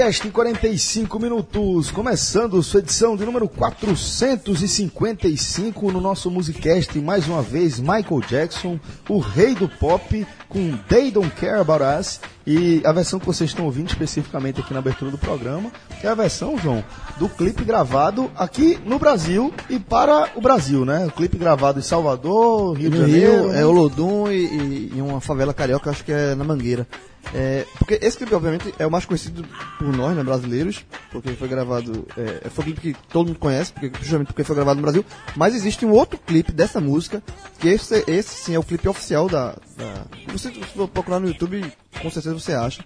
Podcast em 45 minutos, começando sua edição de número 455 no nosso Musicast, mais uma vez Michael Jackson, o rei do pop, com They Don't Care About Us, e a versão que vocês estão ouvindo especificamente aqui na abertura do programa, é a versão, João, do clipe gravado aqui no Brasil e para o Brasil, né? O clipe gravado em Salvador, Rio de Janeiro. Rio, é Olodum e, e, e uma favela carioca, acho que é na Mangueira. É, porque esse clipe, obviamente, é o mais conhecido por nós, né, brasileiros, porque foi gravado, é, foi um clipe que todo mundo conhece, porque, justamente porque foi gravado no Brasil, mas existe um outro clipe dessa música, que esse, esse sim é o clipe oficial da... da você, se procurar no YouTube, com certeza você acha,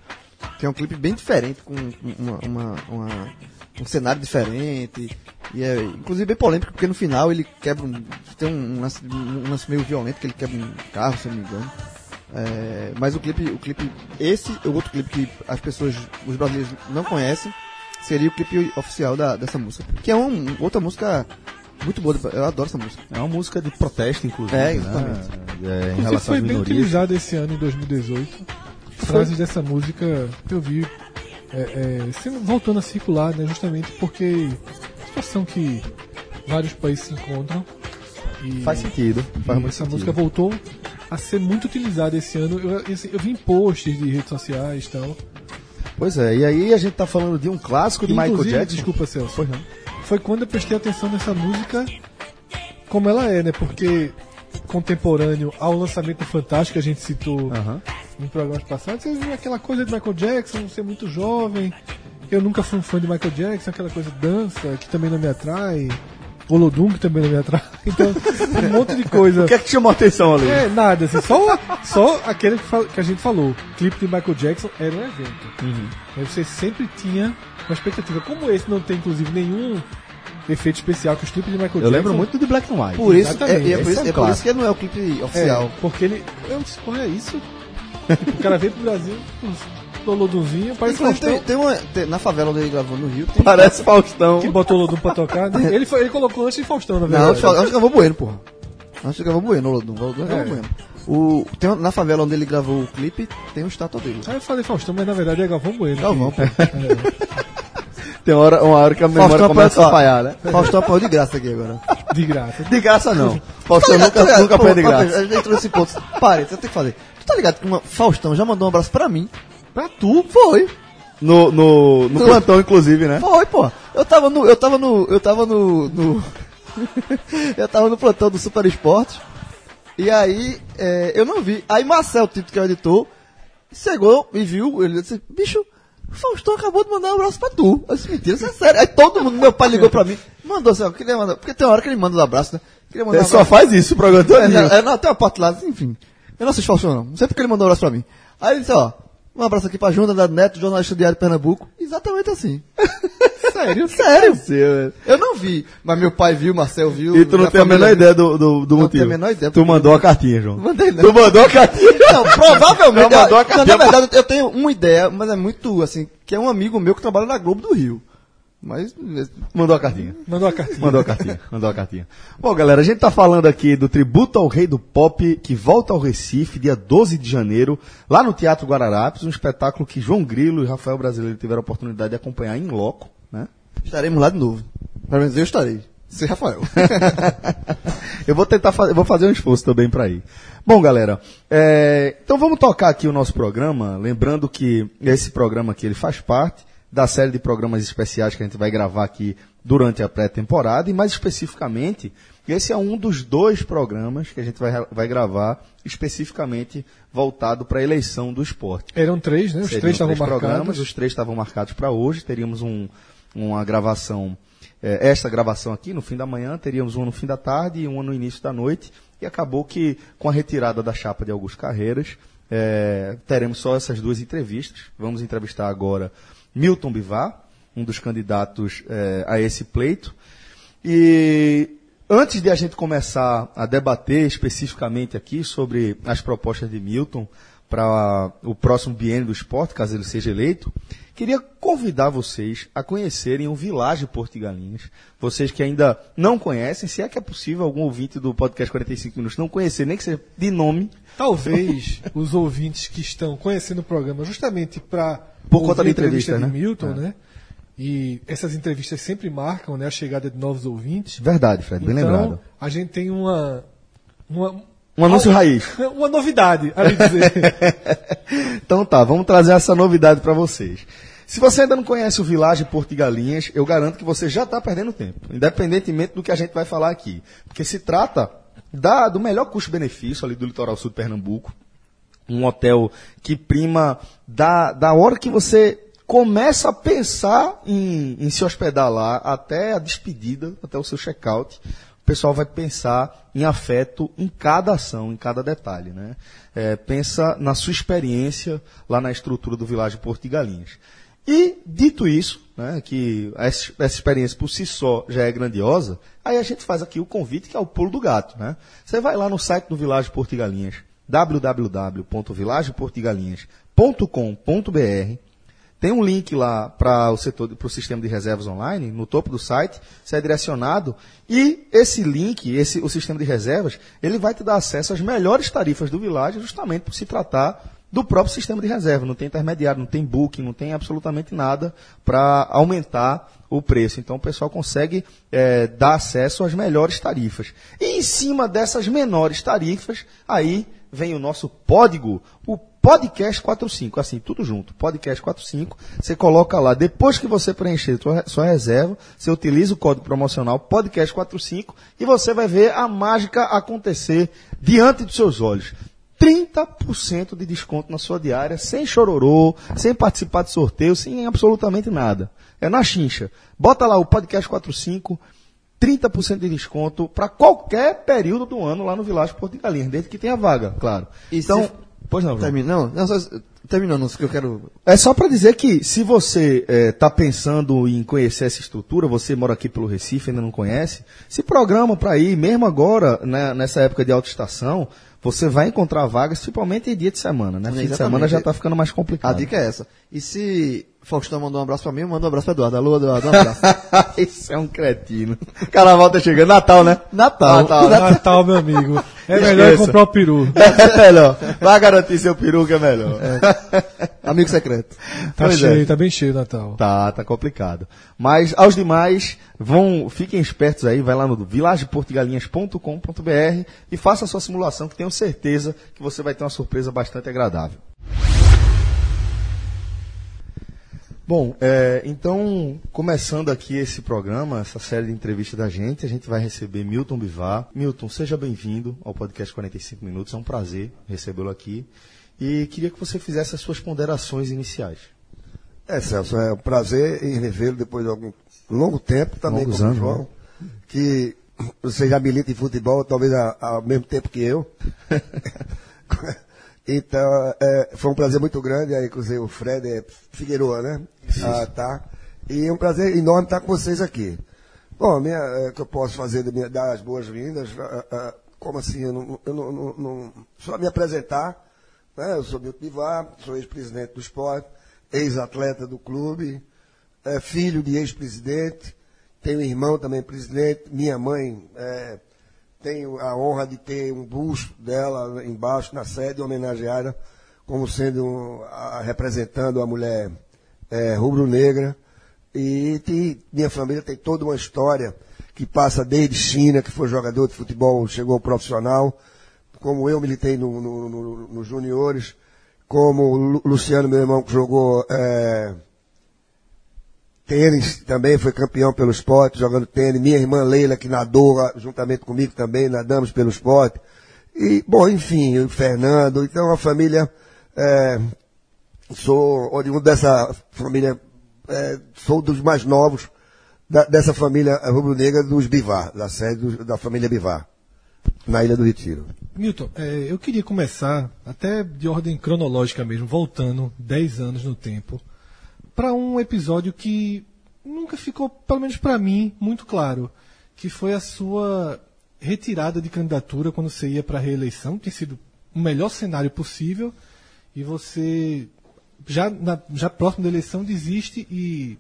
que é um clipe bem diferente, com uma, uma, uma- um cenário diferente, e é inclusive bem polêmico, porque no final ele quebra um, tem um lance, um lance meio violento, que ele quebra um carro, se eu não me engano. É, mas o clipe, o clipe, esse, o outro clipe que as pessoas, os brasileiros não conhecem, seria o clipe oficial da, dessa música. Que é um, outra música muito boa, eu adoro essa música. É uma música de protesto, inclusive, É, né? exatamente. É, em Inclusive foi bem utilizado esse ano, em 2018. Frases dessa música eu vi é, é, voltando a circular, né, justamente porque a situação que vários países se encontram. E, Faz sentido, faz muito essa sentido. música voltou a ser muito utilizada esse ano. Eu, assim, eu vi em posts de redes sociais e tal. Pois é, e aí a gente tá falando de um clássico de Michael Inclusive, Jackson. desculpa, Celso. Pois não. foi quando eu prestei atenção nessa música como ela é, né? Porque contemporâneo ao lançamento Fantástico, que a gente citou em programas passados, aquela coisa de Michael Jackson, ser muito jovem. Eu nunca fui um fã de Michael Jackson, aquela coisa de dança que também não me atrai. Olodum que também não me atrai. Então, um monte de coisa. O que é que chamou a atenção ali? É, nada, assim, só, só aquele que, que a gente falou. Clipe de Michael Jackson era um evento. Uhum. Aí você sempre tinha uma expectativa. Como esse não tem, inclusive, nenhum efeito especial que os clipes de Michael Eu Jackson. lembro muito de Black and White. Por isso, é, é por isso, é é por isso que não é o clipe oficial. É, porque ele. Eu disse, porra, é isso? o cara veio pro Brasil, o Olodumzinho, parece Inclusive, tem, Faustão, tem uma, tem- na favela onde ele gravou no Rio, tem... Parece Faustão. que botou o Olodum pra tocar. né? Ele, foi, ele colocou antes de Faustão, na Não, verdade. de- antes gravou Bueno, porra. Antes gravou Bueno, o Olodum. O Olodum É. gravou Bueno. O, tem, uma- na favela onde ele gravou o clipe, tem uma estátua dele. Aí eu falei Faustão, mas na verdade é Galvão Bueno. Galvão, pô. Tem uma hora, uma hora que a memória Faustão começa a apanhou- falhar, né? Faustão apanhou de graça aqui agora. De graça. De graça não. Faustão Tá ligado, nunca, tá nunca foi de pô, graça. A gente entrou nesse ponto. Pare, você tem que fazer. Tu tá ligado que uma, Faustão já mandou um abraço pra mim? Pra tu? Foi. No, no, no Tu- plantão, inclusive, né? Foi, pô. Eu tava no. Eu tava no. Eu tava no. no- eu tava no plantão do Super Esportes. E aí, é, eu não vi. Aí Marcel, Tito, que é o editor, chegou e viu. Ele disse: Bicho, o Faustão acabou de mandar um abraço pra tu. Eu disse: Mentira, isso é sério. Aí todo mundo, meu pai ligou pra mim, mandou assim: ó, queria mandar. Porque tem uma hora que ele manda os abraços, né? Queria mandar Ele um só faz isso o programa É, todo. não, é, não, tem uma parte lá, enfim. Eu não assisto Faustão, não. Não sei porque ele mandou um abraço pra mim. Aí ele disse, ó, um abraço aqui pra Júnior Neto, jornalista do Diário Pernambuco. Exatamente assim. Sério? Sério? Eu não vi, mas meu pai viu, Marcel viu. E tu não tem a menor família ideia do, do, do Não motivo. tenho a menor ideia, Tu porque- mandou a cartinha, João. viu. Mandei, não. Tu mandou a cartinha. Não, provavelmente. Não, mandou a não, cartinha na verdade, eu tenho uma ideia, mas é muito, assim, que é um amigo meu que trabalha na Globo do Rio. Mas, Mandou a cartinha. Mandou a cartinha. Mandou a cartinha, mandou a cartinha. Bom, galera, a gente tá falando aqui do tributo ao rei do pop, que volta ao Recife, dia 12 de janeiro, lá no Teatro Guararapes, um espetáculo que João Grilo e Rafael Brasileiro tiveram a oportunidade de acompanhar em loco, né? estaremos lá de novo. Pelo menos eu estarei. Sem Rafael. eu vou tentar fazer, vou fazer um esforço também para ir. Bom, galera, é, então vamos tocar aqui o nosso programa, lembrando que esse programa aqui ele faz parte da série de programas especiais que a gente vai gravar aqui durante a pré-temporada e mais especificamente, esse é um dos dois programas que a gente vai, vai gravar especificamente voltado para a eleição do esporte. Eram três, né? Os Seriam três estavam programas, marcados. os três estavam marcados para hoje. Teríamos um, uma gravação, eh, esta gravação aqui no fim da manhã, teríamos uma no fim da tarde e uma no início da noite. E acabou que, com a retirada da chapa de Augusto Carreiras, eh, teremos só essas duas entrevistas. Vamos entrevistar agora Milton Bivar, um dos candidatos eh, a esse pleito. E antes de a gente começar a debater especificamente aqui sobre as propostas de Milton, para o próximo biênio do esporte, caso ele seja eleito, queria convidar vocês a conhecerem o Vilagem Porto de Galinhas. Vocês que ainda não conhecem, se é que é possível algum ouvinte do podcast 45 Minutos não conhecer, nem que seja de nome, Talvez os ouvintes que estão conhecendo o programa justamente para Por conta da entrevista, de né? Milton, É. né? E essas entrevistas sempre marcam né, a chegada de novos ouvintes. verdade, Fred, bem então, lembrado. a gente tem uma uma, Um anúncio raiz. uma novidade a dizer. Então tá, vamos trazer essa novidade para vocês. Se você ainda não conhece o Vilagem Porto de Galinhas, eu garanto que você já está perdendo tempo, independentemente do que a gente vai falar aqui. Porque se trata da- do melhor custo-benefício ali do litoral sul de Pernambuco. Um hotel que prima da, da hora que você começa a pensar em, em se hospedar lá até a despedida, até o seu check-out. O pessoal vai pensar em afeto em cada ação, em cada detalhe. Né? É, pensa na sua experiência lá na estrutura do Vilagem Porto de Galinhas. E, dito isso, né, que essa, experiência por si só já é grandiosa, aí a gente faz aqui o convite que é o pulo do gato. Né? Você vai lá no site do Vilagem Porto de Galinhas, tem um link lá para o setor, para o sistema de reservas online, no topo do site, você é direcionado e esse link, esse, o sistema de reservas, ele vai te dar acesso às melhores tarifas do Village, justamente por se tratar do próprio sistema de reserva. Não tem intermediário, não tem booking, não tem absolutamente nada para aumentar o preço. Então o pessoal consegue eh, dar acesso às melhores tarifas. E em cima dessas menores tarifas, aí vem o nosso código, o Podcast 45, assim, tudo junto, Podcast 45, você coloca lá, depois que você preencher sua, sua reserva, você utiliza o código promocional Podcast 45 e você vai ver a mágica acontecer diante dos seus olhos. 30% de desconto na sua diária, sem chororô, sem participar de sorteio, sem absolutamente nada. É na chincha. Bota lá o Podcast 45, 30% de desconto para qualquer período do ano lá no Vilagem Porto de Galinhas, desde que tenha vaga, claro. E então, se- pois não. Termina, não, só, terminou, que eu quero. É só para dizer que se você está pensando em conhecer essa estrutura, você mora aqui pelo Recife, ainda não conhece, se programa para ir, mesmo agora, né, nessa época de autoestação, você vai encontrar vagas, principalmente em dia de semana, né? Fim de semana já está ficando mais A complicado. dica é essa. E se Faustão mandou um abraço pra mim, eu mando um abraço pra Eduardo. Alô, Eduardo, um abraço. Isso é um cretino. Carnaval tá chegando, Natal, né? Natal. Natal, né? Natal, meu amigo. É melhor Esqueça. comprar o peru. É melhor. Vai garantir seu peru que é melhor. Amigo secreto. Tá Pois é. cheio, tá bem cheio o Natal. Tá, tá complicado. Mas aos demais, vão, fiquem espertos aí, vai lá no vilageportigalinhas.com.br e faça a sua simulação, que tenho certeza que você vai ter uma surpresa bastante agradável. Bom, é, então, começando aqui esse programa, essa série de entrevistas da gente, a gente vai receber Milton Bivar. Milton, seja bem-vindo ao podcast 45 Minutos, é um prazer recebê-lo aqui. E queria que você fizesse as suas ponderações iniciais. É, Celso, é um prazer em revê-lo depois de algum longo tempo, também Longos como o anos, João, né? que você já milita em futebol, talvez ao mesmo tempo que eu. então, é, foi um prazer muito grande, aí inclusive o Fred é Figueroa, né? Ah, tá. E é um prazer enorme estar com vocês aqui. Bom, minha, é, que eu posso fazer de minha- dar as boas-vindas, ah, ah, como assim, eu não, eu não, não- não- só me apresentar, né? Eu sou Milton Bivar, sou ex-presidente do esporte, ex-atleta do clube, é, filho de ex-presidente, tenho irmão também presidente, minha mãe é, tenho a honra de ter um busto dela embaixo na sede homenageada como sendo a- representando a mulher é, rubro-negra. E minha família tem toda uma história que passa desde China, que foi jogador de futebol, chegou profissional, como eu militei no, no, no- nos juniores, como Luciano, meu irmão, que jogou é, tênis também, foi campeão pelo esporte, jogando tênis. Minha irmã Leila, que nadou juntamente comigo também, nadamos pelo esporte. E, bom, enfim, o Fernando, então a família, é, sou oriundo dessa família, é, sou dos mais novos da- dessa família rubro-negra dos Bivar, da sede do- da família Bivar, na Ilha do Retiro. Milton, é, eu queria começar, até de ordem cronológica mesmo, voltando 10 anos no tempo, para um episódio que nunca ficou, pelo menos para mim, muito claro, que foi a sua retirada de candidatura quando você ia para a reeleição, tem sido o melhor cenário possível, e você já, na, já próximo da eleição desiste e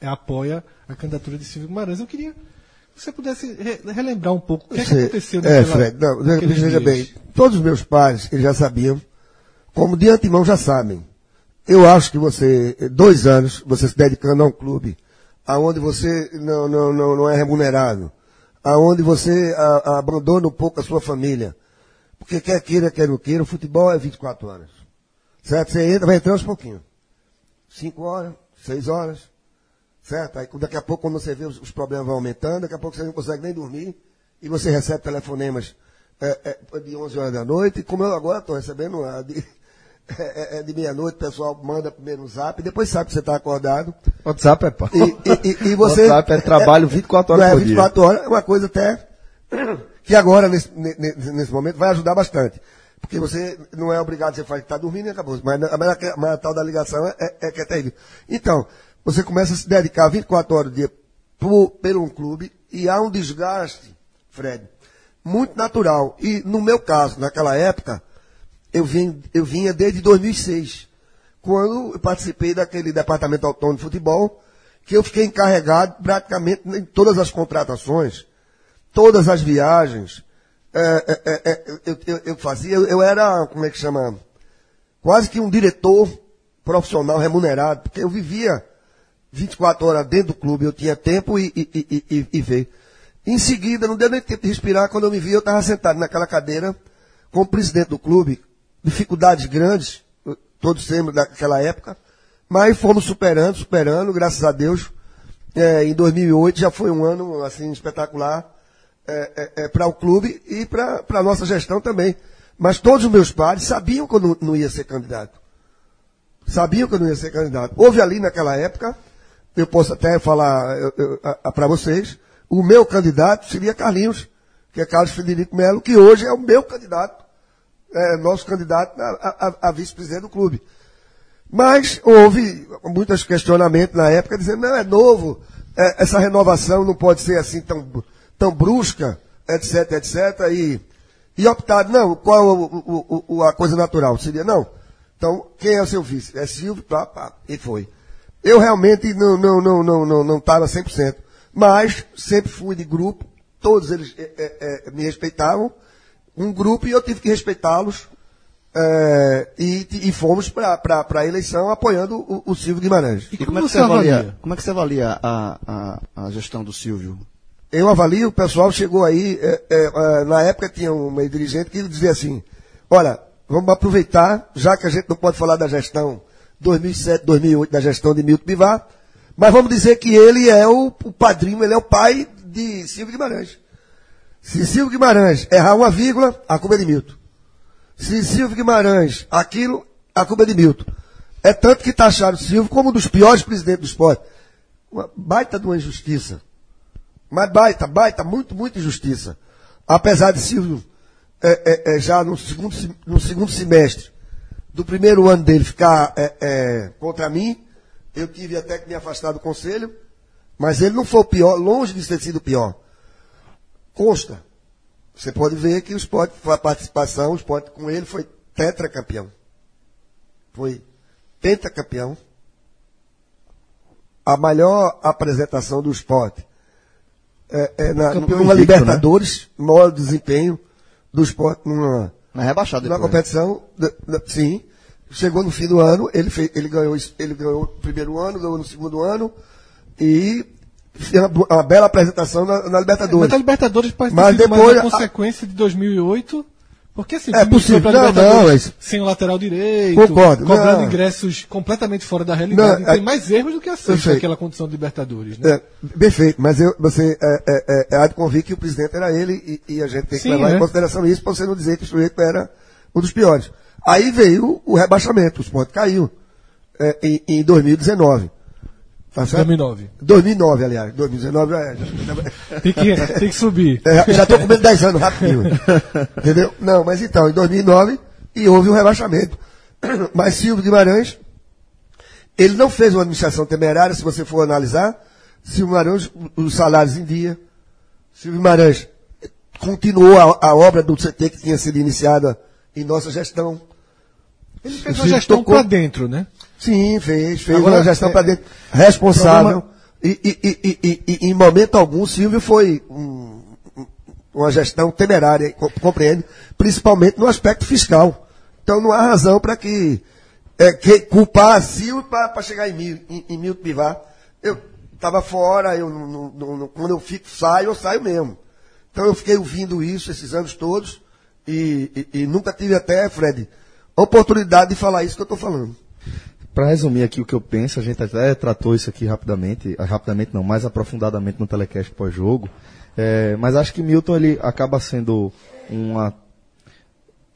apoia a candidatura de Silvio Guimarães. Eu queria que você pudesse re- relembrar um pouco o que, é que aconteceu É, naquela- Fred, não, veja dias. bem, todos os meus pais, eles já sabiam, como de antemão já sabem. Eu acho que você, dois anos, você se dedicando a um clube, aonde você não, não, não, não é remunerado, aonde você a- a- abandona um pouco a sua família, porque quer queira, quer não queira, o futebol é 24 horas. Certo? Você entra, vai entrando aos pouquinhos. Cinco horas, seis horas, certo? Aí daqui a pouco, quando você vê os, os problemas vão aumentando, daqui a pouco você não consegue nem dormir, e você recebe telefonemas é, é, de 11 horas da noite, como eu agora estou recebendo a de, é, é, é de meia-noite, o pessoal manda primeiro no zap, depois sabe que você está acordado, WhatsApp é pá. e, e, e, você... WhatsApp é trabalho 24 horas não é, por dia. 24 horas é uma coisa até que agora, nesse, ne- ne- nesse momento, vai ajudar bastante. Porque você não é obrigado, você faz que está dormindo e acabou. Mas, mas, a- mas a tal da ligação é, é, é que é terrível. Então, você começa a se dedicar 24 horas do dia por, pelo um clube e há um desgaste, Fred, muito natural. E no meu caso, naquela época, eu, vim, eu vinha desde 2006, quando eu participei daquele departamento autônomo de futebol, que eu fiquei encarregado praticamente em todas as contratações, todas as viagens. É, é, é, é, eu, eu- eu fazia, eu, eu era, como é que chama? Quase que um diretor profissional remunerado, porque eu vivia 24 horas dentro do clube, eu tinha tempo e, e, e, e, e ver. Em seguida, não deu nem tempo de respirar, quando eu me vi, eu estava sentado naquela cadeira, como presidente do clube, dificuldades grandes, todos temos daquela época, mas fomos superando, superando, graças a Deus. É, em 2008 já foi um ano assim espetacular para o clube e para a nossa gestão também. Mas todos os meus pais sabiam que eu não, não ia ser candidato. Sabiam que eu não ia ser candidato. Houve ali naquela época, eu posso até falar para vocês, o meu candidato seria Carlinhos, que é Carlos Federico Melo, que hoje é o meu candidato, é, nosso candidato a, a- a vice-presidente do clube. Mas houve muitos questionamentos na época, dizendo, não, é novo, é, essa renovação não pode ser assim tão, tão brusca, etc, etc, e, e optaram, não, qual o, o- o- a coisa natural? Seria, não, então, quem é o seu vice? É Silvio, pá, pá, e foi. Eu realmente não não não não não não estava 100%, mas sempre fui de grupo, todos eles é, é, é, me respeitavam, um grupo e eu tive que respeitá-los, é, e, e fomos para a eleição apoiando o, o Silvio Guimarães. E como como, é que você você avalia? avalia? Como é que você avalia a, a, a gestão do Silvio? eu avalio, o pessoal chegou aí, é, é, é, na época tinha uma dirigente que dizia assim, olha, vamos aproveitar, já que a gente não pode falar da gestão 2007, 2008, da gestão de Milton Bivar, mas vamos dizer que ele é o, o padrinho, ele é o pai de Silvio Guimarães. Se Silvio Guimarães errar uma vírgula, a culpa é de Milton. Se Silvio Guimarães, aquilo, a culpa é de Milton. É tanto que taxaram o Silvio como um dos piores presidentes do esporte. Uma baita de uma injustiça. Mas baita, baita, muito, muita injustiça. Apesar de Silvio, é, é, é, já no segundo, se- no segundo semestre do primeiro ano dele ficar é, é, contra mim, eu tive até que me afastar do conselho, mas ele não foi o pior, longe de ter sido o pior. Consta. Você pode ver que o esporte, a participação, o esporte com ele foi tetracampeão. Foi pentacampeão. A maior apresentação do esporte é, é na, Campeão numa invicto, Libertadores, maior desempenho do esporte numa, Mas é rebaixado na competição, da- da- sim. Chegou no fim do ano, ele, fez, ele, ganhou, ele ganhou o primeiro ano, ganhou no segundo ano e uma, uma bela apresentação na, na Mas Libertadores. a Libertadores parece Mas depois mais a- consequência de 2008. Porque assim, É possível. Não, não, mas- sem o lateral direito, Concordo, cobrando não. ingressos completamente fora da realidade. Não, tem é- mais erros do que acertos naquela condição de Libertadores. Né? É, perfeito, mas eu, você é, é, é, há de convir que o presidente era ele e, e a gente tem que Sim, levar é. em consideração isso para você não dizer que o sujeito era um dos piores. Aí veio o rebaixamento, o esporte caiu é, em, em 2019. Tá certo? 2009. 2009, aliás. 2019 é, já, Tem que, tem que subir. é, já estou comendo 10 anos rapidinho. Entendeu? Não, mas então, em 2009, e houve um rebaixamento. Mas Silvio Guimarães, ele não fez uma administração temerária, se você for analisar. Silvio Guimarães, os salários em dia. Silvio Guimarães continuou a, a obra do CT que tinha sido iniciada em nossa gestão. Ele fez uma gestão pra dentro, né? Sim, fez, fez Agora, uma gestão é, para dentro. Responsável. problema- E, e- e- e- em momento algum, Silvio foi um- um- uma gestão temerária, co- compreende? Principalmente no aspecto fiscal. Então não há razão para que, é, que culpar Silvio para chegar em, Mil- em, em Milton Bivar. Eu estava fora, eu não- não- não- quando eu fico, saio, eu saio mesmo. Então eu fiquei ouvindo isso esses anos todos e, e- e nunca tive até, Fred, oportunidade de falar isso que eu estou falando. Para resumir aqui o que eu penso, a gente até tratou isso aqui rapidamente, ah, rapidamente não, mais aprofundadamente no telecast pós-jogo, é, mas acho que Milton ele acaba sendo uma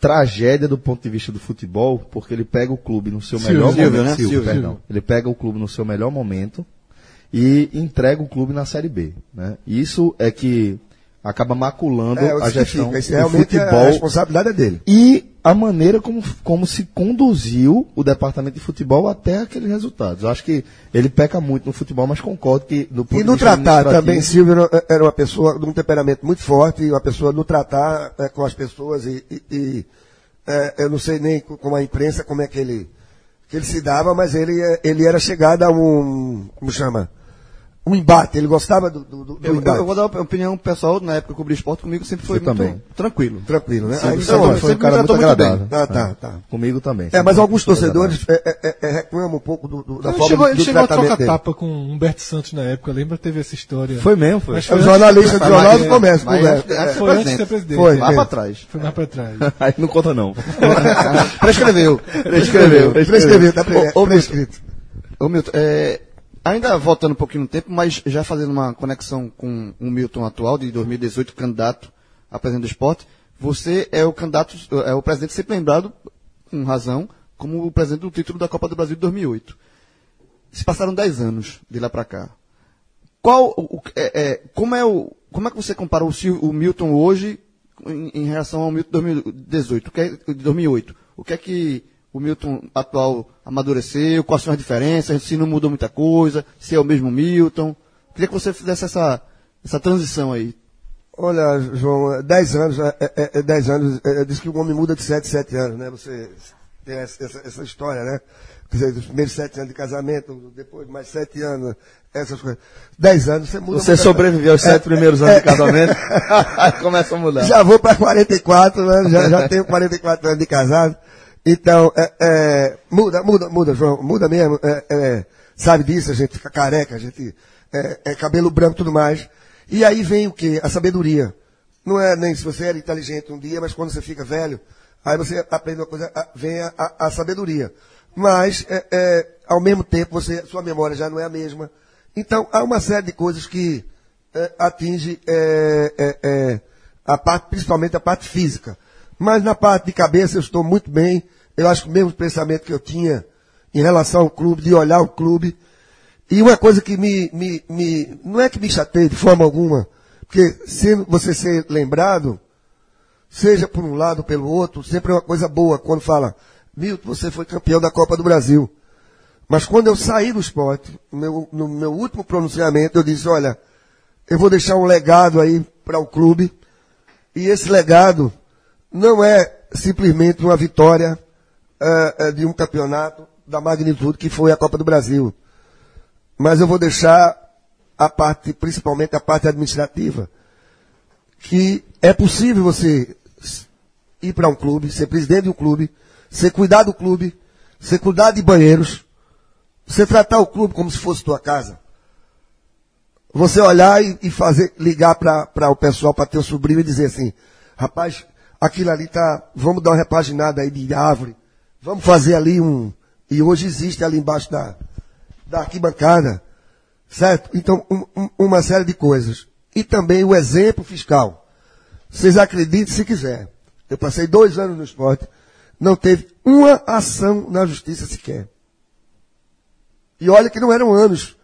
tragédia do ponto de vista do futebol, porque ele pega o clube no seu Silvio, melhor Silvio, momento, né? Silvio, perdão. ele pega o clube no seu melhor momento e entrega o clube na Série B, né? Isso é que acaba maculando É, a gestão fica. Do futebol a responsabilidade é dele. e a maneira como, como se conduziu o departamento de futebol até aqueles resultados. Eu acho que ele peca muito no futebol, mas concordo que do ponto E no tratar também, Silvio era- uma pessoa de um temperamento muito forte, uma pessoa no tratar eh, com as pessoas e, e- e, eh, eu não sei nem co- com a imprensa como é que ele, que ele se dava, mas ele, eh, ele era chegado a um, como chama? Um embate, ele gostava do, do, do Eu, embate. eu vou dar uma opinião pessoal, na época que eu cobri esporte comigo sempre foi muito também. tranquilo. Tranquilo, né? Aí, sempre então, foi um cara muito tratou muito agradável. tá, tá, tá. Comigo também. É, mas alguns torcedores eh, eh, eh, reclamam um pouco do, do- da Ele forma chegou, do ele chegou a trocar dele. tapa com Humberto Santos na época, lembra? Teve essa história. Foi mesmo, foi. Mas É o antes- jornalista do Jornal do Comércio, mas- conversa. mas- É. Foi antes de ser presidente. Foi. Lá É. pra trás. Foi mais pra trás. Aí não conta não. Prescreveu. Prescreveu. Prescreveu, tá ô, prescrito. Ô, Milton, é, ainda voltando um pouquinho no tempo, mas já fazendo uma conexão com o Milton atual, de 2018, candidato a presidente do esporte, você é o candidato, é o presidente sempre lembrado, com razão, como o presidente do título da Copa do Brasil de 2008. Se passaram 10 anos de lá para cá. Qual, o, é, é, como, é o, como é que você compara o, o Milton hoje em, em relação ao Milton 2018, o que é, de 2008? O que é que o Milton atual amadureceu? Quais são as diferenças? Se não mudou muita coisa? Se é o mesmo Milton? Queria que você fizesse essa, essa transição aí. Olha, João, 10 anos, é, é, é 10 anos, é, diz que o homem muda de 7 em 7 anos, né? Você tem essa, essa, história, né? Quer dizer, os primeiros 7 anos de casamento, depois mais 7 anos, essas coisas. 10 anos, você muda Você sobreviveu aos sete primeiros anos de casamento, começa a mudar. Já vou para 44, né? já, já tenho 44 anos de casado. Então, é, é, muda, muda, muda, João, muda mesmo. é, é, sabe disso, a gente fica careca, a gente é, é cabelo branco e tudo mais. E aí vem o quê? A sabedoria. Não é nem se você era inteligente um dia, mas quando você fica velho, aí você aprende uma coisa, vem a, a- a sabedoria. Mas, é, ao mesmo tempo, você, sua memória já não é a mesma. Então, há uma série de coisas que atinge a parte, principalmente a parte física. Mas na parte de cabeça eu estou muito bem. Eu acho que o mesmo pensamento que eu tinha em relação ao clube, de olhar o clube. E uma coisa que me, me, me não é que me chateie de forma alguma, porque se você ser lembrado, seja por um lado ou pelo outro, sempre é uma coisa boa quando fala, Milton, você foi campeão da Copa do Brasil. Mas quando eu saí do esporte, meu, no meu último pronunciamento, eu disse, olha, eu vou deixar um legado aí para o clube, e esse legado não é simplesmente uma vitória eh, de um campeonato da magnitude que foi a Copa do Brasil. Mas eu vou deixar a parte, principalmente a parte administrativa, que é possível você ir para um clube, ser presidente de um clube, você cuidar do clube, você cuidar de banheiros, você tratar o clube como se fosse tua casa. Você olhar e, e fazer, ligar para o pessoal, para teu sobrinho e dizer assim, rapaz, aquilo ali tá, vamos dar uma repaginada aí de árvore, vamos fazer ali um, e hoje existe ali embaixo da, da arquibancada, certo? Então, um- um- uma série de coisas. E também o exemplo fiscal. Vocês acreditem se quiser. Eu passei dois anos no esporte, não teve uma ação na justiça sequer. E olha que não eram anos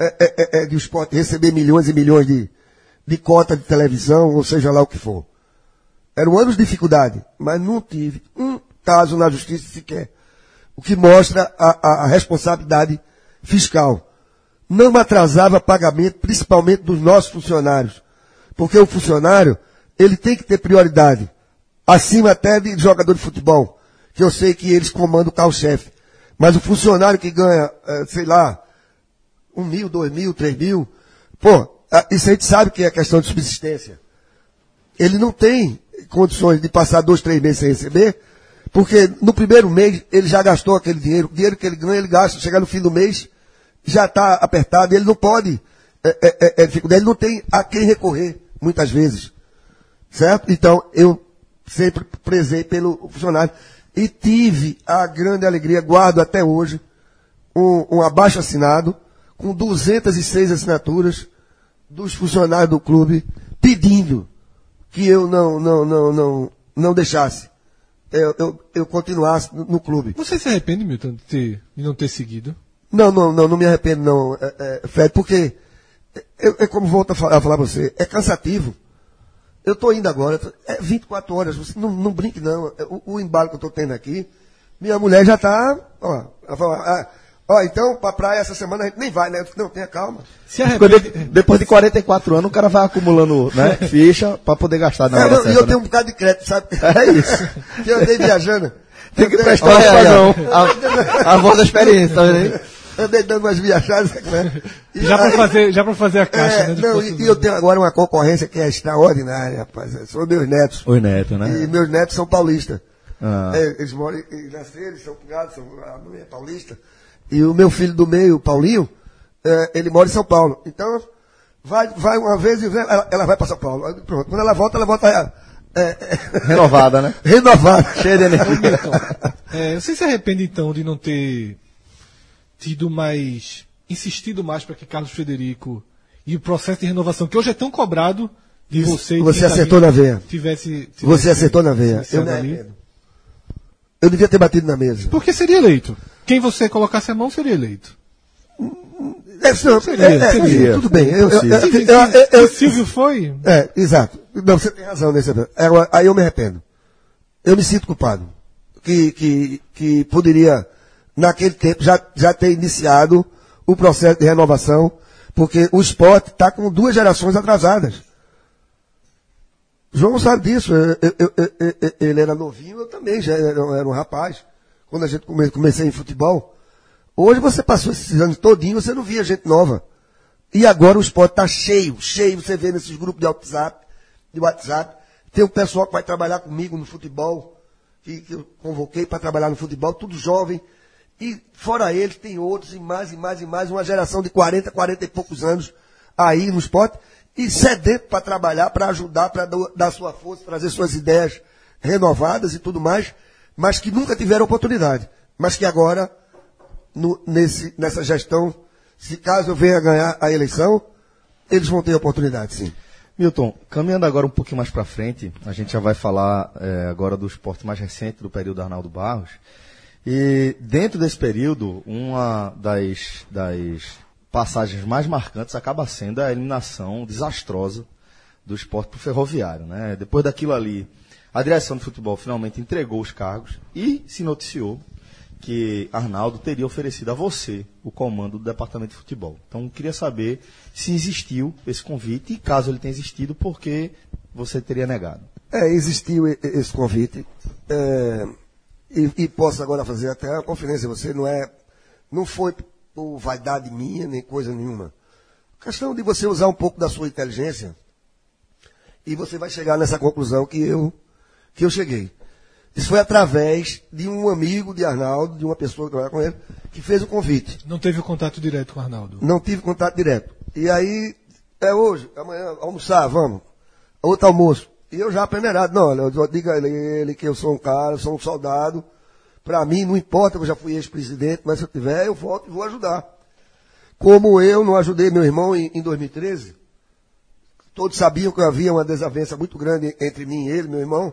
é, é, é, é, de o esporte receber milhões e milhões de, de cota de televisão, ou seja lá o que for. Eram anos de dificuldade, mas não tive um caso na justiça sequer. O que mostra a, a- a responsabilidade fiscal. Não atrasava pagamento, principalmente dos nossos funcionários. Porque o funcionário, ele tem que ter prioridade. Acima até de jogador de futebol, que eu sei que eles comandam o carro-chefe. Mas o funcionário que ganha, eh, sei lá, um mil, dois mil, três mil, pô, isso a gente sabe que é questão de subsistência. Ele não tem condições de passar dois, três meses sem receber, porque no primeiro mês ele já gastou aquele dinheiro, o dinheiro que ele ganha, ele gasta, chega no fim do mês, já está apertado, ele não pode, é, é, é, é dificuldade, ele não tem a quem recorrer, muitas vezes. Certo? Então, eu sempre prezei pelo funcionário. E tive a grande alegria, guardo até hoje, um, um abaixo assinado, com 206 assinaturas dos funcionários do clube, pedindo que eu não, não, não, não, não deixasse. Eu, eu, eu continuasse no, no clube. Você se arrepende, Milton, de, ter, de não ter seguido? Não, não, não, não me arrependo não, é, é, Fred, porque é, como volto a falar, a falar pra você, é cansativo. Eu estou indo agora, é 24 horas, você não, não brinque não. É, o, o embalo que eu estou tendo aqui, minha mulher já está, ela fala, ah, ó, então pra praia essa semana a gente nem vai, né? Não, tenha calma. Arrepende. ele- depois de 44 anos, o cara vai acumulando né, ficha pra poder gastar na É, hora não, e certa, eu né? tenho um bocado de crédito, sabe? É isso. que eu andei viajando. Tem que prestar Olha aí, razão. ó. a, a voz da experiência, tá vendo aí? Andei dando umas viajadas, né? E Já pra aí- fazer, já pra fazer a caixa, É, né? não, e, e eu tenho agora uma concorrência que é extraordinária, rapaz. São meus netos. Os netos, né? E meus netos são paulistas. Ah. É, eles moram, nasceram, eles são criados, são, a mãe é paulista. E o meu filho do meio, Paulinho, é, ele mora em São Paulo. Então, vai, vai uma vez e vem, ela, ela vai para São Paulo. Aí, Pronto. Quando ela volta, ela volta é, é, Renovada, né? renovada. Cheia de energia. É, você se arrepende então de não ter tido mais. insistido mais para que Carlos Frederico e o processo de renovação, que hoje é tão cobrado de Isso, você e de você tá acertou na veia. Tivesse, tivesse Você acertou na veia. Eu, eu devia ter batido na mesa. Porque seria eleito. Quem você colocasse a mão seria eleito. É, não, Seria, é, é, seria. Tudo bem. Eu, eu, eu, Se, eu, Silvio foi. É, exato. Não, você tem razão nesse aspecto. Agora, Aí eu me arrependo. Eu me sinto culpado. Que, que, que poderia, naquele tempo, já, já ter iniciado o processo de renovação, porque o esporte está com duas gerações atrasadas. João sabe disso. Ele era novinho, eu também já era, era um rapaz. Quando a gente come, comecei em futebol. Hoje você passou esses anos todinho, você não via gente nova. E agora o esporte está cheio, cheio. Você vê nesses grupos de WhatsApp, de WhatsApp. Tem um pessoal que vai trabalhar comigo no futebol, que, que eu convoquei para trabalhar no futebol, tudo jovem. E fora eles, tem outros, e mais, e mais, e mais, uma geração de 40, 40 e poucos anos aí no esporte, e sedento para trabalhar, para ajudar, para dar sua força, trazer suas ideias renovadas e tudo mais, mas que nunca tiveram oportunidade. Mas que agora no- nesse, nessa gestão, se caso eu venha ganhar a eleição, eles vão ter oportunidade, sim. Milton, caminhando agora um pouquinho mais para frente, a gente já vai falar eh, agora do esporte mais recente, do período Arnaldo Barros. E dentro desse período, uma das, das passagens mais marcantes acaba sendo a eliminação desastrosa do esporte para o ferroviário. Né? Depois daquilo ali, a direção do futebol finalmente entregou os cargos e se noticiou que Arnaldo teria oferecido a você o comando do departamento de futebol. Então, queria saber se existiu esse convite e, caso ele tenha existido, por que você teria negado. É, existiu esse convite. é, e, e posso agora fazer até a conferência. Você não é. Não foi por vaidade minha, nem coisa nenhuma. Questão de você usar um pouco da sua inteligência e você vai chegar nessa conclusão que eu, que eu cheguei. Isso foi através de um amigo de Arnaldo, de uma pessoa que trabalha com ele, que fez o convite. Não teve contato direto com o Arnaldo. Não tive contato direto. E aí, é hoje, amanhã, almoçar, vamos. Outro almoço. E eu já peneirado, não, olha, eu digo a ele, ele que eu sou um cara, eu sou um soldado. Pra mim, não importa, eu já fui ex-presidente, mas se eu tiver, eu volto e vou ajudar. Como eu não ajudei meu irmão em, em 2013, todos sabiam que havia uma desavença muito grande entre mim e ele, meu irmão.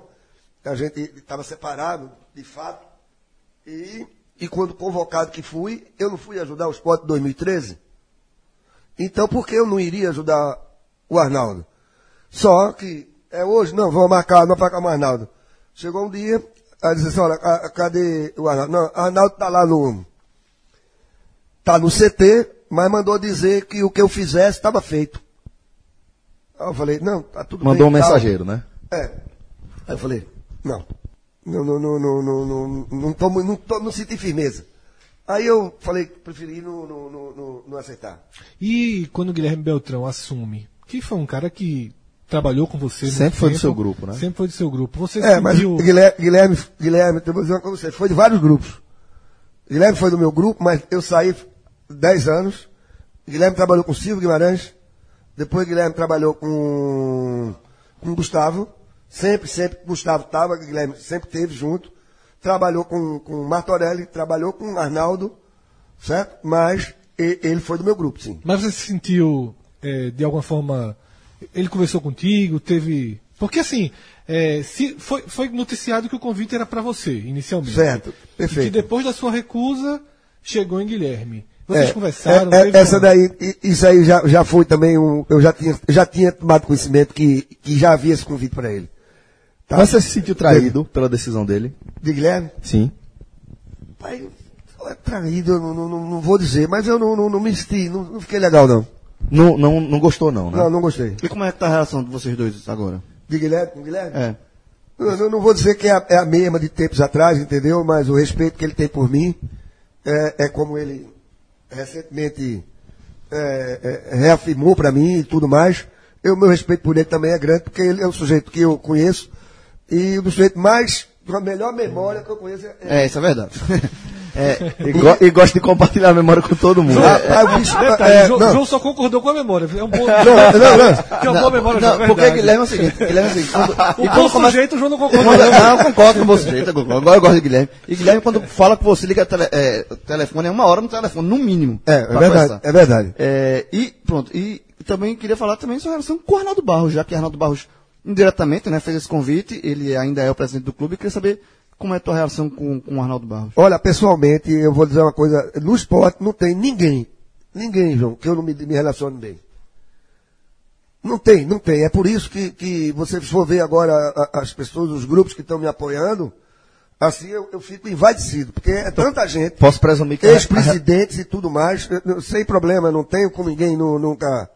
A gente estava separado, de fato. E, e quando convocado que fui, eu não fui ajudar o esporte em 2013. Então, por que eu não iria ajudar o Arnaldo? Só que é hoje, não, vamos marcar, não marcar o Arnaldo. Chegou um dia, aí disse assim, olha, a- cadê o Arnaldo? Não, Arnaldo está lá no. Está no CT, mas mandou dizer que o que eu fizesse estava feito. Aí eu falei, não, tá tudo Mandou um bem. tal. mensageiro, né? É. Aí eu falei, não. Não, não, não, não, não, não, não, tô, não, tô, não senti firmeza. Aí eu falei que preferi não, não, não, não, não aceitar. E quando o Guilherme Beltrão assume, que foi um cara que trabalhou com você Sempre foi do tempo, seu grupo, né? Sempre foi do seu grupo. Você É, mas o Guilherme, Guilherme, Guilherme, eu vou dizer uma coisa pra você, foi de vários grupos. Guilherme foi do meu grupo, mas eu saí 10 anos. Guilherme trabalhou com Silvio Guimarães. Depois Guilherme trabalhou com, com Gustavo. Sempre, sempre Gustavo estava, Guilherme sempre teve junto. Trabalhou com, com Martorelli, trabalhou com Arnaldo, certo? Mas ele foi do meu grupo, sim. Mas você se sentiu, é, de alguma forma, ele conversou contigo, teve... Porque assim, é, se foi, foi noticiado que o convite era para você, inicialmente. Certo, E que perfeito. depois da sua recusa, chegou em Guilherme. Vocês É, conversaram? é, é, essa daí, isso aí já, já foi também um. Eu já tinha, já tinha tomado conhecimento que, que já havia esse convite para ele. Tá? Mas você se sentiu traído pela decisão dele? De Guilherme? Sim. Pai, é traído, eu não, não, não- vou dizer, mas eu não, não, não me senti, não, não fiquei legal não. Não, não, não gostou, não, né? Não, não gostei. E como é que tá a relação de vocês dois agora? De Guilherme? com Guilherme? É. Eu, eu não vou dizer que é a, é a mesma de tempos atrás, entendeu? Mas o respeito que ele tem por mim é, é como ele recentemente é, é, reafirmou para mim e tudo mais. O meu respeito por ele também é grande, porque ele é um sujeito que eu conheço e o sujeito mais, com a melhor memória que eu conheço é. É, isso é verdade. é, E, go- e gosta de compartilhar a memória com todo mundo. Ah, ah, o bicho- Detalhe, é, João, João só concordou com a memória. É um bom... não, não, não. Tem uma boa memória, não, é porque verdade. Guilherme é o seguinte, Guilherme é o seguinte, quando, O bom começa, sujeito, o João não concordou. quando, não, eu concordo com você, eu concordo. agora eu gosto de Guilherme. E Guilherme, quando fala com você, liga tele, é, o telefone, é uma hora no telefone, no mínimo. É, é verdade, conversar. é verdade. É, e pronto, e também queria falar também sobre a relação com o Arnaldo Barros, já que Arnaldo Barros indiretamente né, fez esse convite, ele ainda é o presidente do clube, e queria saber como é a tua relação com, com o Arnaldo Barros. Olha, pessoalmente, eu vou dizer uma coisa. No esporte não tem ninguém, ninguém, João, que eu não me, me relacione bem. Não tem, não tem. É por isso que, que você for ver agora as pessoas, os grupos que estão me apoiando, assim eu, eu fico envaidecido, porque é tanta gente, Posso presumir que... ex-presidentes e tudo mais, sem problema, não tenho com ninguém nu- nunca.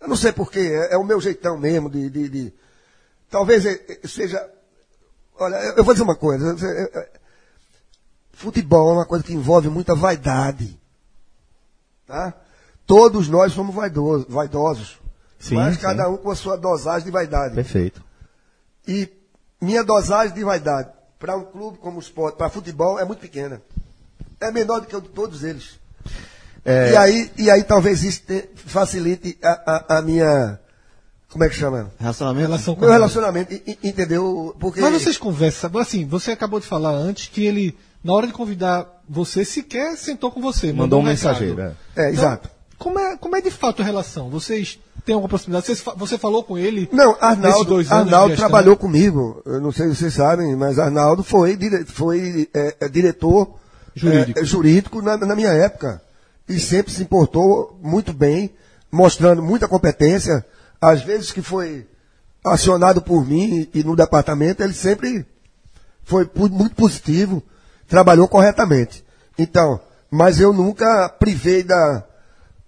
Eu não sei porquê, é, é o meu jeitão mesmo de. de- de- talvez eh, eh, seja. Olha, eu, vou dizer uma coisa. eh, Futebol é uma coisa que envolve muita vaidade. Tá? Todos nós somos vaidosos, vaidosos. Sim, mas sim. cada um com a sua dosagem de vaidade. Perfeito. E minha dosagem de vaidade para um clube como o esporte, para futebol, é muito pequena. É menor do que a de todos eles. É, E, aí, e aí talvez isso te- facilite a, a- a minha. Como é que chama? Relacionamento? Relação com Meu ele. relacionamento, e- e- entendeu? Porque. Mas vocês conversam, assim, você acabou de falar antes que ele, na hora de convidar você, sequer sentou com você. Mandou um recado. mensageiro. é. É, exato. Como é, como é de fato a relação? Vocês têm alguma proximidade? Vocês você falou com ele? Não, Arnaldo, dois anos Arnaldo gestão? trabalhou comigo. Eu não sei se vocês sabem, mas Arnaldo foi, dire- foi é, é, diretor Jurídico. é, é, jurídico na, na minha época. E sempre se importou muito bem, mostrando muita competência. Às vezes que foi acionado por mim e, no departamento, ele sempre foi muito positivo, trabalhou corretamente. Então, mas eu nunca privei da,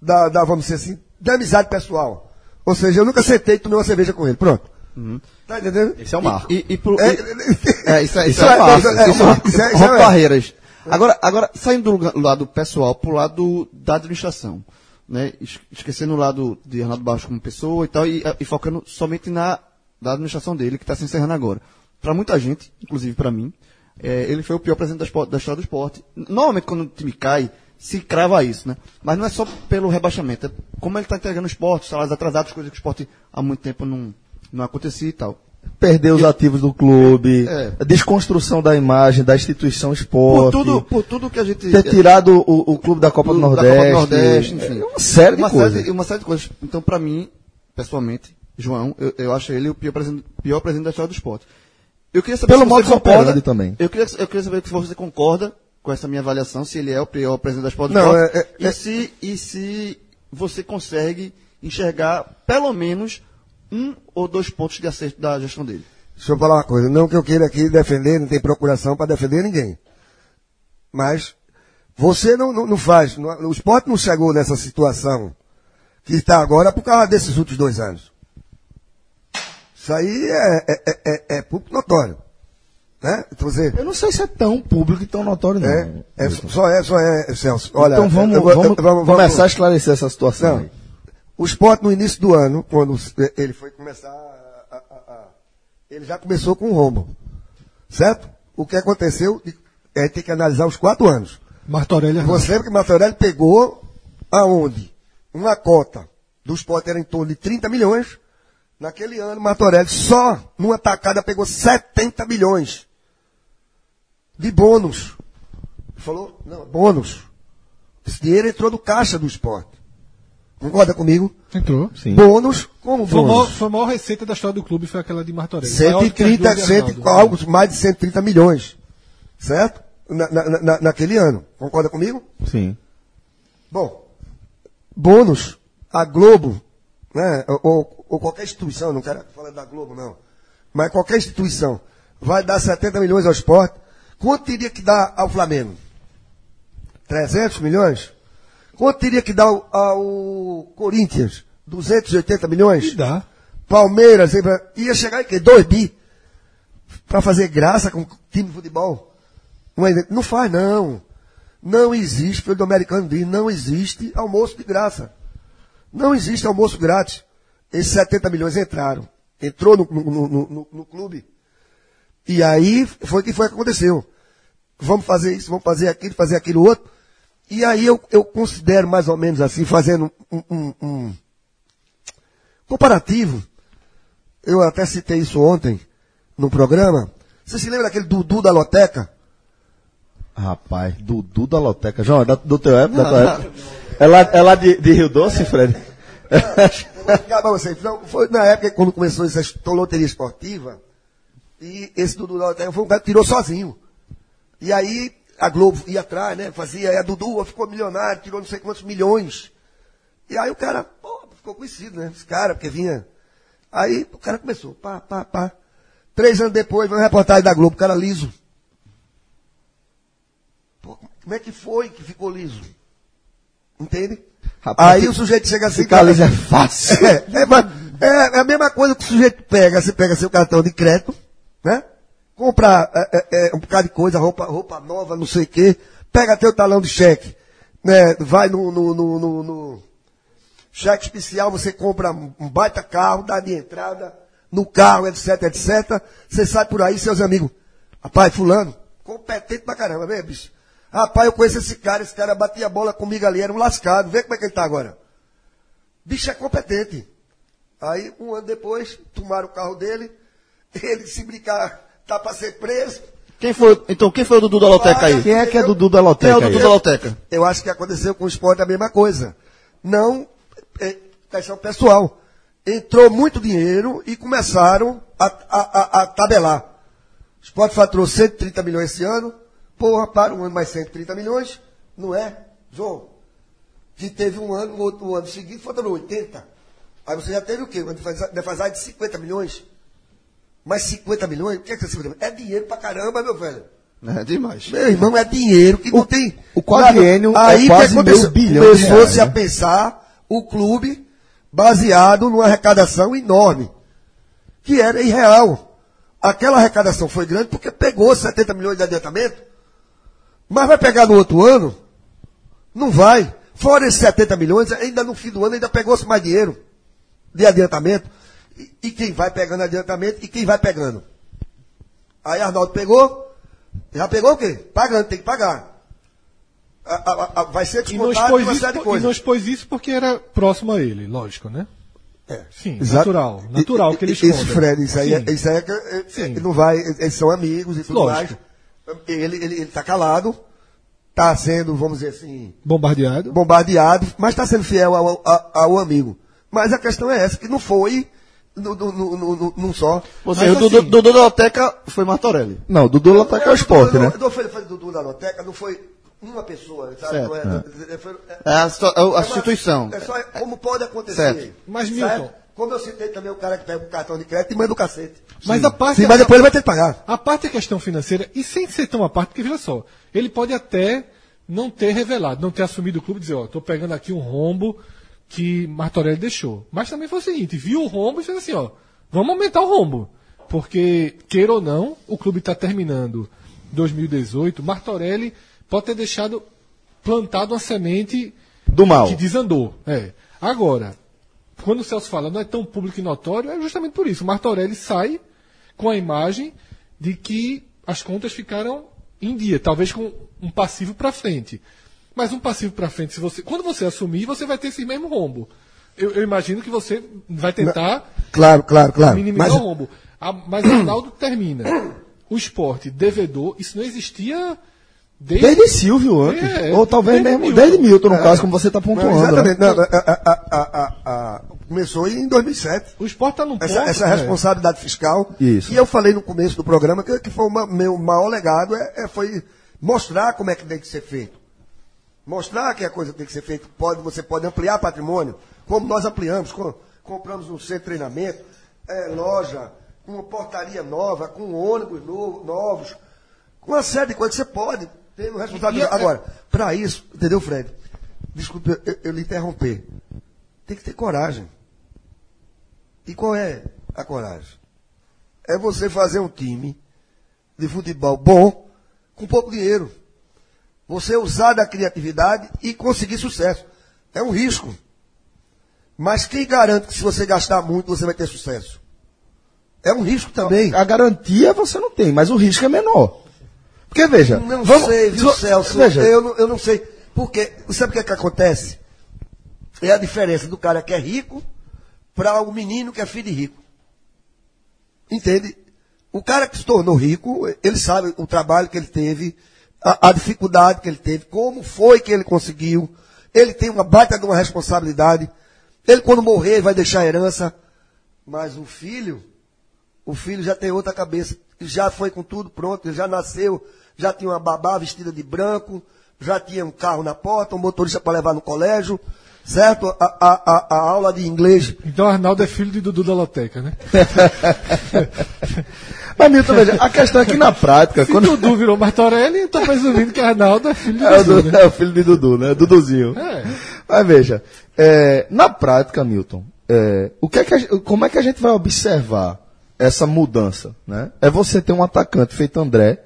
da, da, vamos dizer assim, da amizade pessoal. Ou seja, eu nunca sentei e tomei uma cerveja com ele. Pronto. Tá entendendo? Esse é o marco. E, e pro, É, e- é, isso, é, isso, Isso é, é- fácil. isso é- Isso é isso é- isso é-. Agora, agora, saindo do lado pessoal pro lado da administração, né? Es- Esquecendo o lado de Arnaldo Barros como pessoa e tal, e, e focando somente na da administração dele, que está se encerrando agora. Para muita gente, inclusive para mim, é, ele foi o pior presidente da, da história do esporte. Normalmente, quando o time cai, se crava isso, né? Mas não é só pelo rebaixamento, é como ele está entregando o esporte, salários atrasados, coisas que o esporte há muito tempo não, não acontecia e tal. Perder os ativos do clube, É. a desconstrução da imagem, da instituição Por esporte, tudo, por tudo que a gente. ter tirado o, o clube da Copa do, da Nordeste, Copa do Nordeste, enfim. é uma série de uma coisas. Série, uma série de coisas. Então, para mim, pessoalmente, João, eu, eu acho ele o pior presidente, pior presidente da história do esporte. Eu queria saber Pelo se modo você concorda. também. Eu queria, eu queria saber se você concorda com essa minha avaliação, se ele é o pior presidente da história do Não, esporte. é- é- e, se, e se você consegue enxergar, pelo menos, um ou dois pontos de acerto da gestão dele. Deixa eu falar uma coisa. Não que eu queira aqui defender, não tem procuração para defender ninguém. Mas você não, não, não faz. não- o esporte não chegou nessa situação que está agora por causa desses últimos dois anos. Isso aí é, é, é, é, é público notório. Né? Então você. Eu não sei se é tão público e tão notório, não. É, é, só é, só é, Celso. Olha, então vamos, eu vou- vamos, eu- vamos- começar a esclarecer essa situação. Não. aí. O esporte no início do ano, quando ele foi começar a, a- a- a- ele já começou com um rombo. Certo? O que aconteceu, é ter que analisar os quatro anos. Martorelli Arnaldo. Você lembra que o Martorelli pegou aonde? Uma cota do esporte era em torno de 30 milhões. Naquele ano, Martorelli só numa tacada pegou 70 milhões de bônus. Falou? Não, bônus. Esse dinheiro entrou do caixa do esporte. Concorda comigo? Entrou. Sim. Bônus como Foi a, maior, bônus. foi a maior receita da história do clube, foi aquela de Martorelli. Maior do que as 130, duas de 100, Arnaldo. algo mais de 130 milhões. Certo? Na, na- na- naquele ano. Concorda comigo? Sim. Bom, bônus, a Globo, né, ou, ou qualquer instituição, não quero falar da Globo não, mas qualquer instituição vai dar 70 milhões ao esporte, quanto teria que dar ao Flamengo? 300 milhões? Quanto teria que dar ao, ao Corinthians? 280 milhões? E dá. Palmeiras, ia- chegar em quê? 2 bi? Pra fazer graça com o time de futebol? Não, é- não faz, não. Não existe, pelo do americano diz, não existe almoço de graça. Não existe almoço grátis. Esses 70 milhões entraram. Entrou no, no- no- no- no clube. E aí foi o que foi que aconteceu. Vamos fazer isso, vamos fazer aquilo, fazer aquilo outro. E aí eu, eu considero mais ou menos assim, fazendo um, um- um comparativo. Eu até citei isso ontem no programa. Você se lembra daquele Dudu da Loteca? Rapaz, Dudu da Loteca. João, é da, do teu época, da tua época? É lá, é lá de, de Rio Doce, Fred? Vou pra. Não, foi na época quando começou essa loteria esportiva. E esse Dudu da Loteca foi um cara que tirou sozinho. E aí a Globo ia atrás, né? Fazia, e a Dudu ficou milionário, tirou não sei quantos milhões. E aí o cara, pô, ficou conhecido, né? Esse cara, porque vinha. Aí o cara começou, pá, pá, pá. Três anos depois, veio uma reportagem da Globo, o cara liso. Pô, como é que foi que ficou liso? Entende? Rapaz, aí o sujeito chega assim. Ficar liso é fácil. É, é, é a mesma coisa que o sujeito pega, você pega seu cartão de crédito, né? Compra é, é, é, um bocado de coisa, roupa, roupa nova, não sei o quê, pega teu talão de cheque, né? Vai no, no, no, no- no cheque especial, você compra um baita carro, dá de entrada no carro, etc, etc. Você sai por aí, seus amigos. Rapaz, fulano, competente pra caramba, vê, bicho. Rapaz, eu conheço esse cara, esse cara batia bola comigo ali, era um lascado. Vê como é que ele tá agora. Bicho é competente. Aí, um ano depois, tomaram o carro dele, ele se brincar, tá pra ser preso. Quem foi, então, quem foi o Dudu da Loteca aí? Quem é que é Dudu da Quem é Loteca o Dudu da Loteca? Eu acho que aconteceu com o esporte a mesma coisa. Não é, questão pessoal. Entrou muito dinheiro e começaram a, a, a, a tabelar. O esporte faturou 130 milhões esse ano. Porra, para um ano mais 130 milhões. Não é, João? Que teve um ano, o outro o ano seguinte faturou 80. Aí você já teve o quê? Uma defasa- defasagem de 50 milhões. Mas 50 milhões? O que é que é 50 milhões? É dinheiro pra caramba, meu velho. É demais. Meu irmão, é dinheiro que não tem. o quadriênio é Aí quase que aconteceu? meio bilhão Começou-se a né? pensar o clube baseado numa arrecadação enorme, que era irreal. Aquela arrecadação foi grande porque pegou 70 milhões de adiantamento, mas vai pegar no outro ano? Não vai. Fora esses 70 milhões, ainda no fim do ano ainda pegou-se mais dinheiro de adiantamento. E, e quem vai pegando adiantamento e quem vai pegando? Aí Arnaldo pegou, já pegou o quê? Pagando, tem que pagar. A- a- a- vai ser descontado uma série de por- e não coisas. expôs isso porque era próximo a ele, lógico, né? É. Sim, Exato. natural. Natural E- que ele e- Isso. Fred, isso aí, Sim. é, isso aí é que é, Sim. é, não vai, eles são amigos e tudo Lógico. mais. Ele, ele, ele tá calado, tá sendo, vamos dizer assim, Bombardeado. bombardeado, mas está sendo fiel ao, ao, ao amigo. Mas a questão é essa, que não foi no, no, no, no- no- num só. Ou seja, Mas o Dudu, assim- Dudu da Loteca foi Martorelli. Não, Dudu da Loteca é o esporte, né? Não foi, foi Dudu da Loteca, não foi uma pessoa, sabe? Certo. Não é- é- foi- é- É a, situa- a É uma- instituição. É só como pode acontecer. Certo. Mas, Certo? Milton- Como eu citei também o cara que pega o cartão de crédito e manda o cacete. Mas a parte. Sim, mas depois ele vai ter que pagar. A parte é questão financeira, e sem ser tão a parte, porque veja só, ele pode até não ter revelado, não ter assumido o clube e dizer, ó, tô pegando aqui um rombo que Martorelli deixou. Mas também foi o seguinte, viu o rombo e fez assim, ó, vamos aumentar o rombo. Porque, queira ou não, o clube está terminando 2018. Martorelli pode ter deixado plantado uma semente Do mal. que desandou. É. Agora, quando o Celso fala não é tão público e notório, é justamente por isso. O Martorelli sai com a imagem de que as contas ficaram em dia, talvez com um passivo para frente. Mas um passivo para frente, se você, quando você assumir, você vai ter esse mesmo rombo. Eu, eu imagino que você vai tentar Claro, claro, claro. minimizar Mas o rombo. A- mas Arnaldo termina. O esporte devedor, isso não existia desde. Desde Silvio antes. É, Ou talvez desde mesmo Milton. desde Milton, no caso, como você está pontuando. exatamente. né? Não, a- a- a- a- a- começou em 2007. O esporte está num ponto. Essa, essa é, responsabilidade fiscal. Isso. E eu falei no começo do programa que, que foi o meu maior legado é, é- foi mostrar como é que tem que ser feito. Mostrar que a coisa tem que ser feita. Pode, você pode ampliar patrimônio, como nós ampliamos. com- compramos um centro de treinamento, é, loja, com uma portaria nova, com ônibus novo- novos, com uma série de coisas que você pode ter no responsabilidade. Agora, para isso, entendeu, Fred? Desculpe eu, eu- eu lhe interromper. Tem que ter coragem. E qual é a coragem? É você fazer um time de futebol bom com pouco dinheiro. Você usar da criatividade e conseguir sucesso. É um risco. Mas quem garante que se você gastar muito você vai ter sucesso? É um risco também. A garantia você não tem, mas o risco é menor. Porque veja. Não vamos- sei, viu, Celso? Veja, Eu, não- eu não sei. Porque, sabe o que, é que acontece? É a diferença do cara que é rico para o menino que é filho de rico. Entende? O cara que se tornou rico, ele sabe o trabalho que ele teve, a, a dificuldade que ele teve, como foi que ele conseguiu. Ele tem uma baita de uma responsabilidade. Ele, quando morrer, vai deixar herança. Mas o filho, o filho já tem outra cabeça. Já foi com tudo pronto, ele já nasceu, já tinha uma babá vestida de branco, já tinha um carro na porta, um motorista para levar no colégio, certo? A, a, a, aula de inglês. Então Arnaldo é filho de Dudu da Loteca, né? Mas, Milton, veja, a questão é que na prática, Se quando. Dudu virou Martorelli, eu tô presumindo que Arnaldo é filho de É o, Dudu, Du- né? é o filho de Dudu, né? Duduzinho. É. Mas veja, é, na prática, Milton, é, o que é que como é que a gente vai observar essa mudança? Né? É você ter um atacante feito André,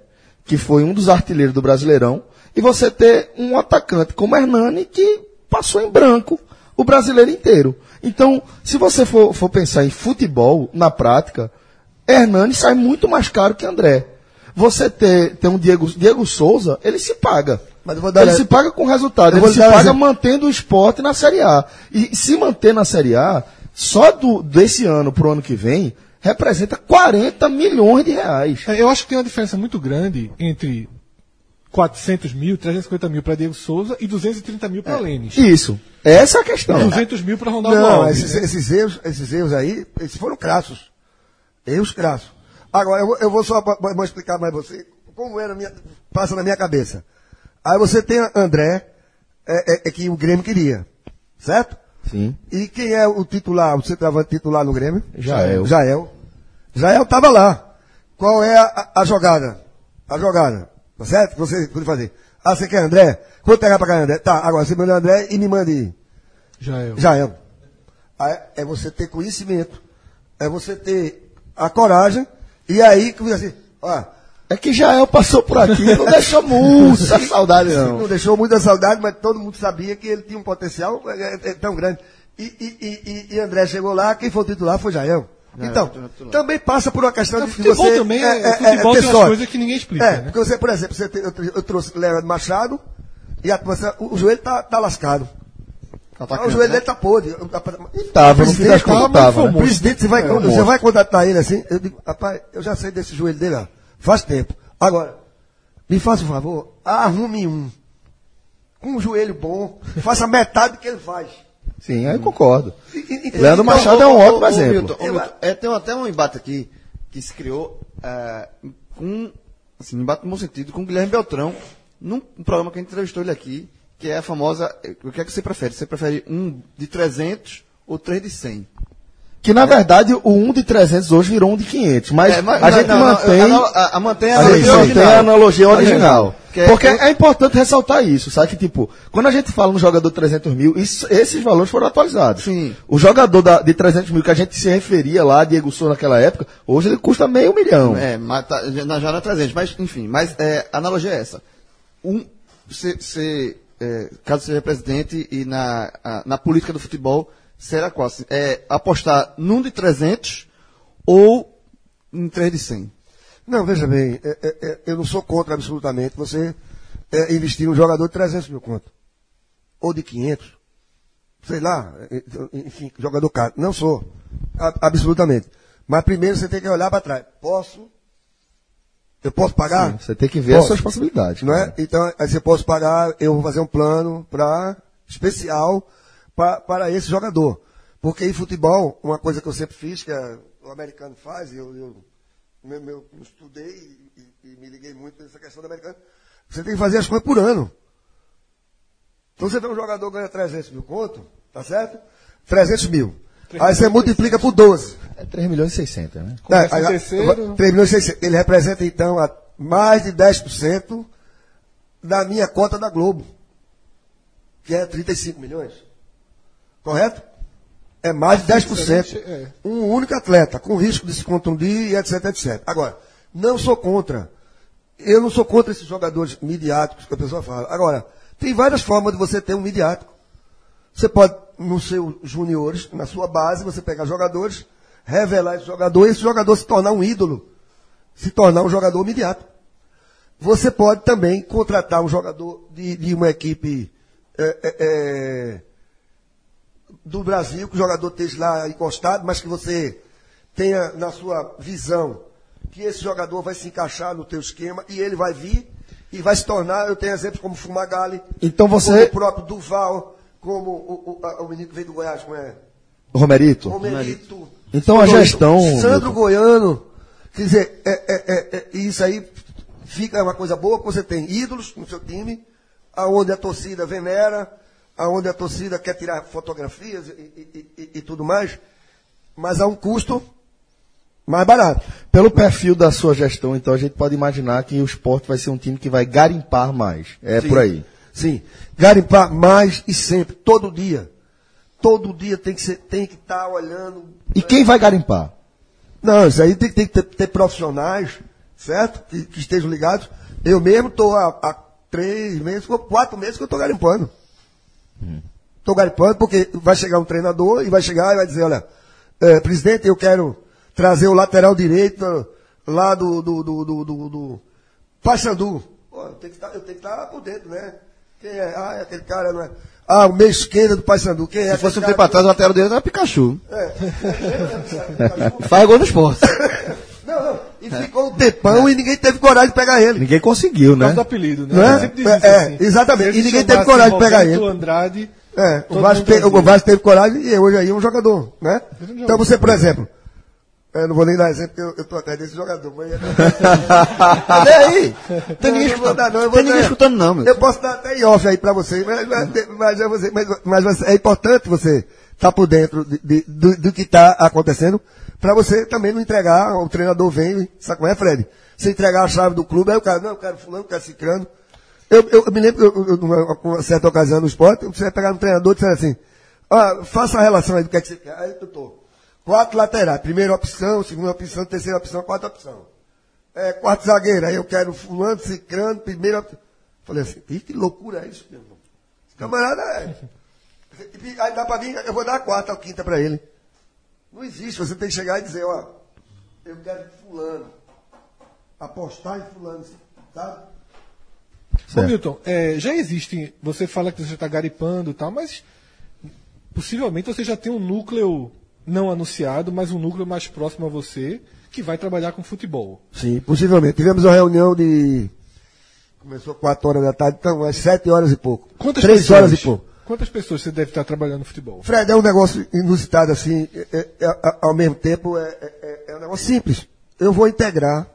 que foi um dos artilheiros do Brasileirão, e você ter um atacante como Hernani, que passou em branco o brasileiro inteiro. Então, se você for, for pensar em futebol, na prática, Hernani sai muito mais caro que André. Você ter, ter um Diego, Diego Souza, ele se paga. Mas eu vou dar- ele se paga com resultado. Eu Ele se paga exemplo. mantendo o esporte na Série A. E se manter na Série A, só do, desse ano para o ano que vem, representa 40 milhões de reais. Eu acho que tem uma diferença muito grande entre 400 mil, 350 mil para Diego Souza e 230 mil para Lênis. Isso. Essa é a questão. 200 mil para Ronaldo Não, Alves. esses, né? esses erros, esses erros aí, esses foram crassos. Erros crassos. Agora, eu, vou- eu vou só vou- vou explicar mais você como era a minha, passa na minha cabeça. Aí você tem André, é, é- é que o Grêmio queria, certo? Sim. E quem é o titular, o centroavante titular no Grêmio? Jael. Jael. Jael estava lá. Qual é a, a- a jogada? A jogada. Tá certo? Você pode fazer. Ah, você quer André? Vou pegar pra cá, André. Tá, agora você manda André e me mande Já é. Jael. Aí É você ter conhecimento. É você ter a coragem. E aí, que você assim, ó, É que Jael passou por aqui, não deixou muita saudade, não não. deixou muita saudade, mas todo mundo sabia que ele tinha um potencial é, é, é, tão grande. E, e, e, e- e André chegou lá, quem foi o titular foi Jael. Então, também passa por uma questão Não, de futebol você... também é- é, futebol ter tem umas coisas que ninguém explica, É, né? porque você, por exemplo, você tem- eu, eu trouxe Leonardo Machado e a, turma- o, o joelho tá, tá lascado. o joelho dele tá podre. Tava, no fim das Presidente, contas tava, né? Presidente, você vai, É, você vai contratar ele assim? Eu digo, rapaz, eu já sei desse joelho dele, ó, faz tempo. Agora, me faça um favor, arrume um. Com um joelho bom, faça metade do que ele faz. Sim, aí eu concordo. E- e- Leandro então, Machado é um ótimo exemplo. Milton, Milton, é, tem até um embate aqui que se criou é, com, assim, um embate no bom sentido, com o Guilherme Beltrão, num programa que a gente entrevistou ele aqui, que é a famosa, eh, o que é que você prefere? Você prefere um de 300 ou três de 100? Que na verdade o 1 de 300 hoje virou um de 500, mas, É, mas- a gente não, não, mantém. a- a- a- mantém a a gente analogia mantém original. a analogia original. Que é- Porque é importante ressaltar isso, sabe? Que, tipo, quando a gente fala no jogador de 300 mil, isso- esses valores foram atualizados. Sim. O jogador da- de 300 mil que a gente se referia lá, Diego Souza naquela época, hoje ele custa meio milhão. É, mas tá, já, já não é 300, mas enfim, mas é, a analogia é essa. Um, se, se, é, caso seja presidente e na, a- na política do futebol, será qual? É, apostar num de 300 ou em 3 de 100? Não, veja bem, é, é, é, eu não sou contra absolutamente você é, investir em um jogador de 300 mil conto. Ou de 500. Sei lá, é, enfim, jogador caro. Não sou. A- absolutamente. Mas primeiro você tem que olhar para trás. Posso? Eu posso pagar? Sim, você tem que ver as Posso. suas possibilidades. Não é? Então, aí você posso pagar, eu vou fazer um plano para especial pra, para esse jogador. Porque em futebol, uma coisa que eu sempre fiz, que é, o americano faz, e eu, eu, meu, meu- eu estudei e, e- me liguei muito nessa questão do americano, você tem que fazer as coisas por ano. Então você vê um jogador ganha 300 mil conto, tá certo? 300 mil. Aí você multiplica por 12. É 3 milhões e 600, né? Começa É, aí, terceiro. 3 milhões e 600. Ele representa, então, a mais de 10% da minha cota da Globo, que é 35 milhões. Correto? É mais de 10%. É. Um único atleta, com risco de se contundir e etc, etc. Agora, não sou contra. Eu não sou contra esses jogadores midiáticos que a pessoa fala. Agora, tem várias formas de você ter um midiático. Você pode, nos seus juniores, na sua base, você pegar jogadores, revelar esse jogador e esse jogador se tornar um ídolo. Se tornar um jogador midiático. Você pode também contratar um jogador de, de uma equipe é, é, é, do Brasil, que o jogador esteja lá encostado, mas que você tenha na sua visão que esse jogador vai se encaixar no teu esquema e ele vai vir e vai se tornar, eu tenho exemplos como Fumagalli, Então como você, o próprio Duval, como o, o, o menino que veio do Goiás, como é? Romerito, Romerito. Então a gestão, Sandro. Goiano. Quer dizer, é, é, é, é, isso aí fica uma coisa boa, que você tem ídolos no seu time, aonde a torcida venera, aonde a torcida quer tirar fotografias e, e- e- e tudo mais, mas a um custo mais barato. pelo perfil da sua gestão, então a gente pode imaginar que o esporte vai ser um time que vai garimpar mais. É Sim. por aí. Sim. Garimpar mais e sempre, todo dia. Todo dia tem que ser, tem que estar olhando. E quem vai garimpar? Não, isso aí tem, tem que ter, ter profissionais, certo? Que, que estejam ligados. Eu mesmo estou há, há três meses, quatro meses que eu estou garimpando. Estou garimpando porque vai chegar um treinador e vai chegar e vai dizer, olha, eh, presidente, eu quero trazer o lateral direito lá do, do, do, do, do, do Paysandu. Pô, eu tenho que que estar por dentro, né? Quem é? Ah, é aquele cara, não é? Ah, o meio esquerda do Paysandu. Quem é? Se fosse um tempo atrás, o lateral dele era Pikachu. que- Faz gol no esporte. Não, não. E ficou um tempão e ninguém teve coragem de pegar ele. Ninguém conseguiu, Por causa né? do apelido, né? É? Isso, É, assim. exatamente. E ninguém teve coragem de pegar ele. Andrade, É, o Vasco, te- o Vasco teve coragem e hoje aí é um jogador, né? É Então você, por exemplo, eu não vou nem dar exemplo porque eu, eu tô atrás desse jogador, mas... Olha aí! Tem ninguém escutando, não, tem ninguém escutando não, meu. Eu posso dar até em off aí pra você, mas, mas, mas, é mas- mas você- é importante você estar por dentro de- de- do, do que está acontecendo, pra você também não entregar, o treinador vem, sabe como é, Fred? Você entregar a chave do clube, aí o cara, não, eu quero fulano, eu quero ciclano. Eu, eu, eu me lembro, eu, eu, numa uma certa ocasião no esporte, você pegar um treinador e dizer assim, ah, faça a relação aí do que é que você quer. Aí eu tô, quatro laterais, primeira opção, segunda opção, terceira opção, quarta opção. É, quarto zagueiro, aí eu quero fulano, ciclano, primeira opção. Falei assim, "Ih, que loucura é isso, meu irmão? Camarada é. Aí dá pra vir, eu vou dar a quarta ou quinta pra ele. Não existe, você tem que chegar e dizer, ó, eu quero fulano. Apostar em fulano, tá? Ô. Milton, é, já existe, você fala que você está garipando e tal, mas possivelmente você já tem um núcleo não anunciado, mas um núcleo mais próximo a você que vai trabalhar com futebol. Sim, possivelmente. Tivemos uma reunião de. Começou 4 horas da tarde, então, às 7 horas e pouco. Quantas 3 pessoas? horas e pouco. Quantas pessoas você deve estar trabalhando no futebol? Fred, é um negócio inusitado assim, é- é- é- ao mesmo tempo é, é- é um negócio simples. Eu vou integrar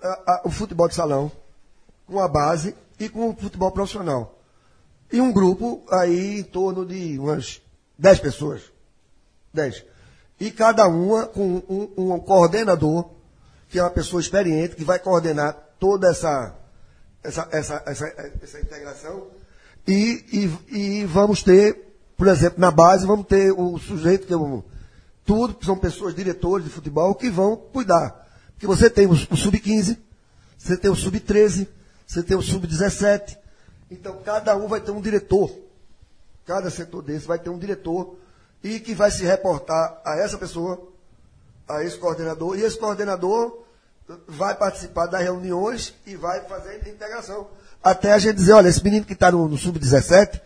a- a- o futebol de salão com a base e com o futebol profissional. E um grupo aí em torno de umas 10 pessoas. 10. E cada uma com um, um coordenador, que é uma pessoa experiente, que vai coordenar toda essa, essa, essa, essa, essa integração. E, e, e vamos ter, por exemplo, na base, vamos ter o sujeito que eu, tudo, que são pessoas, diretores de futebol, que vão cuidar. Porque você tem o, o sub-15, você tem o sub-13, você tem o sub-17. Então, cada um vai ter um diretor. Cada setor desse vai ter um diretor e que vai se reportar a essa pessoa, a esse coordenador, e esse coordenador vai participar das reuniões e vai fazer a integração. Até a gente dizer, olha, esse menino que está no, no sub-17,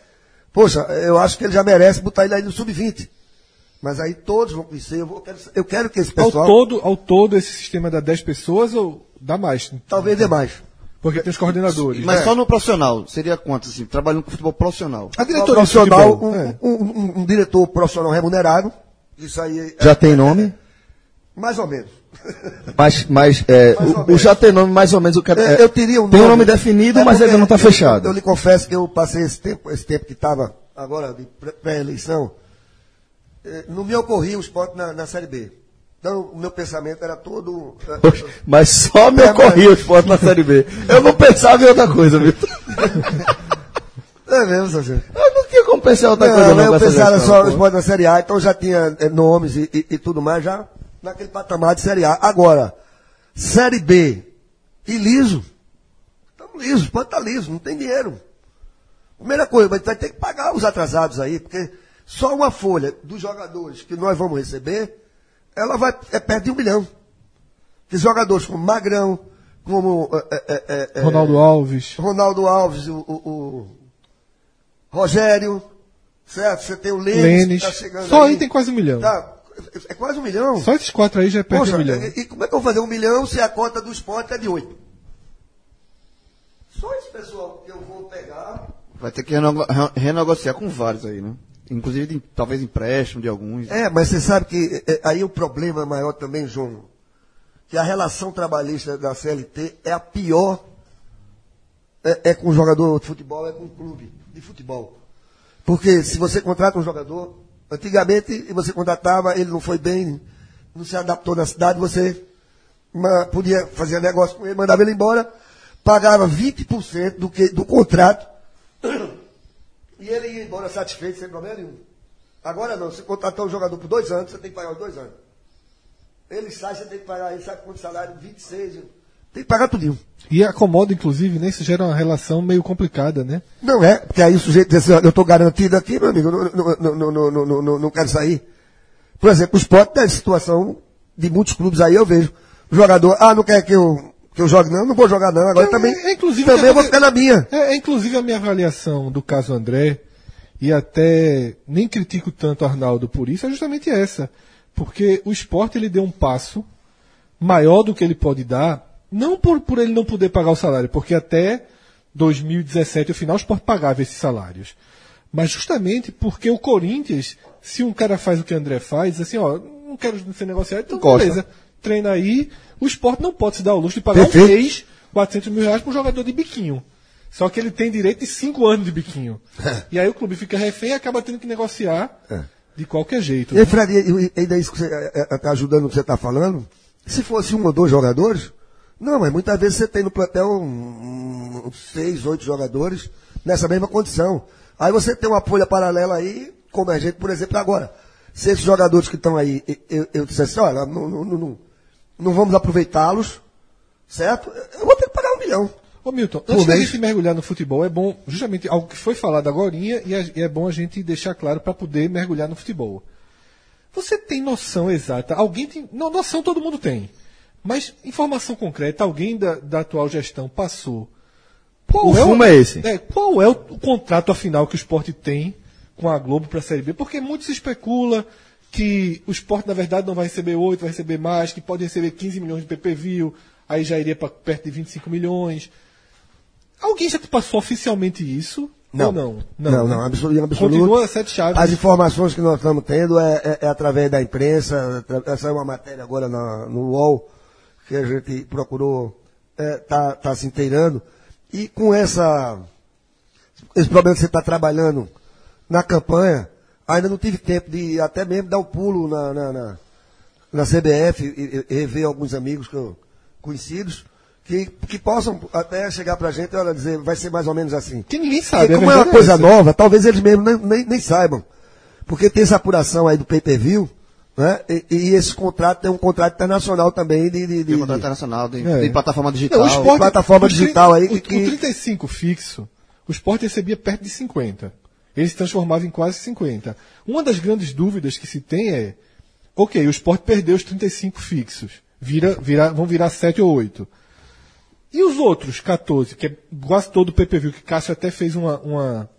poxa, eu acho que ele já merece botar ele aí no sub-20. Mas aí todos vão conhecer, eu, vou, eu, quero, eu quero que esse pessoal... Ao todo, ao todo, esse sistema dá 10 pessoas ou dá mais? Talvez dê mais. Porque tem os coordenadores. Mas É. só no profissional. Seria quanto, assim, trabalhando com futebol profissional? A Um diretoria de profissional, futebol, um, é. um- um- um diretor profissional remunerado, isso aí é Já tem nome? Mais ou menos. Mas, mas é, o, já tem nome, mais ou menos, o que Eu, é, eu teria um Tem um nome- nome definido, É mas ele não está eu- fechado. Eu, lhe confesso que eu passei esse tempo, esse tempo que estava agora de pré- pré-eleição, eh, não me ocorria o esporte na, na Série B. Então, o meu pensamento era todo. eh, Mas só me É, ocorria o esporte na Série B. Eu não pensava em outra coisa, viu? É mesmo, Sérgio? Eu não tinha como pensar em outra Não, coisa, não. eu pensava só pô. o esporte na Série A, então já tinha eh, nomes e, e- e tudo mais, já naquele patamar de Série A. Agora, Série B e liso. Estamos lisos, pode estar liso, não tem dinheiro. Primeira coisa, mas vai ter que pagar os atrasados aí, porque só uma folha dos jogadores que nós vamos receber, ela vai, é perto de um milhão. Que jogadores como Magrão, como eh, eh, eh, Ronaldo Alves. Ronaldo Alves, o, o- o Rogério, certo? Você tem o Lênis, Lênis. que tá chegando Só aí aí tem quase um milhão. Tá, é quase um milhão. Só esses quatro aí já é perto Poxa, de um milhão. e, e como é que eu vou fazer um milhão se a cota do esporte é de oito? Só esse pessoal que eu vou pegar. Vai ter que reno- re- renegociar com vários aí, né? Inclusive, de- talvez empréstimo de alguns. É, mas você sabe que é, aí o problema maior também, João, que a relação trabalhista da CLT é a pior. É, é com o jogador de futebol, é com o clube de futebol. Porque se você contrata um jogador, antigamente você contratava, ele não foi bem, não se adaptou na cidade, você podia fazer negócio com ele, mandava ele embora, pagava 20% do, que, do contrato e ele ia embora satisfeito, sem problema nenhum. Agora não, você contratou um jogador por dois anos, você tem que pagar os dois anos. Ele sai, você tem que pagar, ele sai com salário 26, tem que pagar tudinho. E acomoda, inclusive, né? Isso gera uma relação meio complicada, né? Não é, porque aí o sujeito diz assim, eu estou garantido aqui, meu amigo, não, não, não, não, quero sair. Por exemplo, o esporte tem situação de muitos clubes aí, eu vejo. O jogador, ah, não quer que eu, que eu jogue, não, não vou jogar, não. Agora é, também, é, inclusive, também vou é, ficar na minha. É, é, inclusive a minha avaliação do caso André, e até nem critico tanto Arnaldo por isso, é justamente essa. Porque o esporte ele deu um passo maior do que ele pode dar não por, por ele não poder pagar o salário, porque até 2017, o final, o esporte pagava esses salários. Mas justamente porque o Corinthians, se um cara faz o que o André faz, diz assim, ó, não quero ser negociado, então beleza, treina aí, o esporte não pode se dar o luxo de pagar Perfeito. um mês 400 mil reais para um jogador de biquinho. Só que ele tem direito de 5 anos de biquinho. e aí o clube fica refém e acaba tendo que negociar de qualquer jeito. E aí, Fred, ainda isso que você está ajudando no que você está falando, se fosse um ou dois jogadores, não, mas muitas vezes você tem no plantel um, um, seis, oito jogadores nessa mesma condição. Aí você tem uma folha paralela aí, como a gente, por exemplo, agora. Se esses jogadores que estão aí, eu, eu dissesse, olha, não, não, não, não, vamos aproveitá-los, certo? Eu vou ter que pagar um milhão. Ô Milton, Por antes da mês. gente mergulhar no futebol, é bom, justamente algo que foi falado agora, e, a- e é bom a gente deixar claro para poder mergulhar no futebol. Você tem noção exata? Alguém tem. Não, noção todo mundo tem. Mas informação concreta, alguém da, da atual gestão passou. Qual O fumo é esse. É, qual é o, o contrato afinal que o esporte tem com a Globo para a Série B? Porque muito se especula que o esporte, na verdade, não vai receber 8, vai receber mais, que pode receber 15 milhões de PPV, aí já iria para perto de 25 milhões. Alguém já te passou oficialmente isso? Não. Ou não? Não, não, absoluto, em absoluto. Continua sete chaves. As informações que nós estamos tendo é, é- é através da imprensa. atra- Saiu uma matéria agora na- no UOL que a gente procurou estar tá, tá se inteirando. E com essa, esse problema que você está trabalhando na campanha, Ainda não tive tempo de até mesmo dar o pulo na, na, na, na CBF e, e, rever alguns amigos que eu- conhecidos que, que possam até chegar pra gente e dizer, vai ser mais ou menos assim. Que ninguém sabe. Porque a como é uma coisa essa. nova, talvez eles mesmos nem, nem, nem saibam. Porque tem essa apuração aí do pay-per-view, né? E, e esse contrato tem um contrato internacional também de, de, de, Tem contrato de- internacional, tem, É. tem plataforma digital. Não, o esporte, plataforma digital aí o, que- o 35 fixo, o esporte recebia perto de 50. Ele se transformava em quase 50. Uma das grandes dúvidas que se tem é: ok, o esporte perdeu os 35 fixos. Vira, vira, vão virar 7 ou 8. E os outros 14, que é quase todo o PPV, que Cássio até fez uma. uma,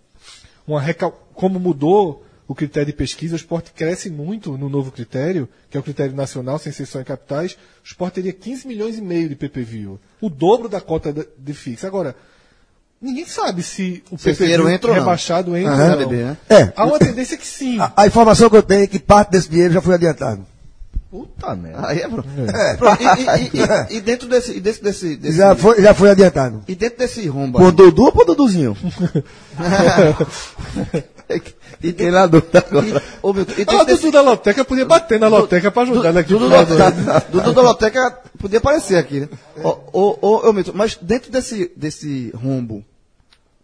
uma recal... Como mudou o critério de pesquisa, o esporte cresce muito no novo critério, que é o critério nacional, sem ser só em capitais. O esporte teria 15 milhões e meio de PPV. O dobro da cota de, fixa. Agora, ninguém sabe se o PPV entra rebaixado entra Aham. ou não. KDB, né? É. Há uma tendência que sim. A, a informação que eu tenho é que parte desse dinheiro já foi adiantado. Puta merda. Aí é, pronto. Pronto, e, e- e- e- e dentro desse, e desse, desse, desse- Já foi, já foi adiantado. e dentro desse rombo Por Dudu ou por Duduzinho? Fiquei na dúvida agora. e, ô, Milton, e Ah, o desse, Dudu da Loteca podia bater na Loteca pra ajudar né, Dudu da, Dudu da Loteca podia aparecer aqui, né? Ô, ô, ô, ô, Milton, mas dentro desse, desse rombo,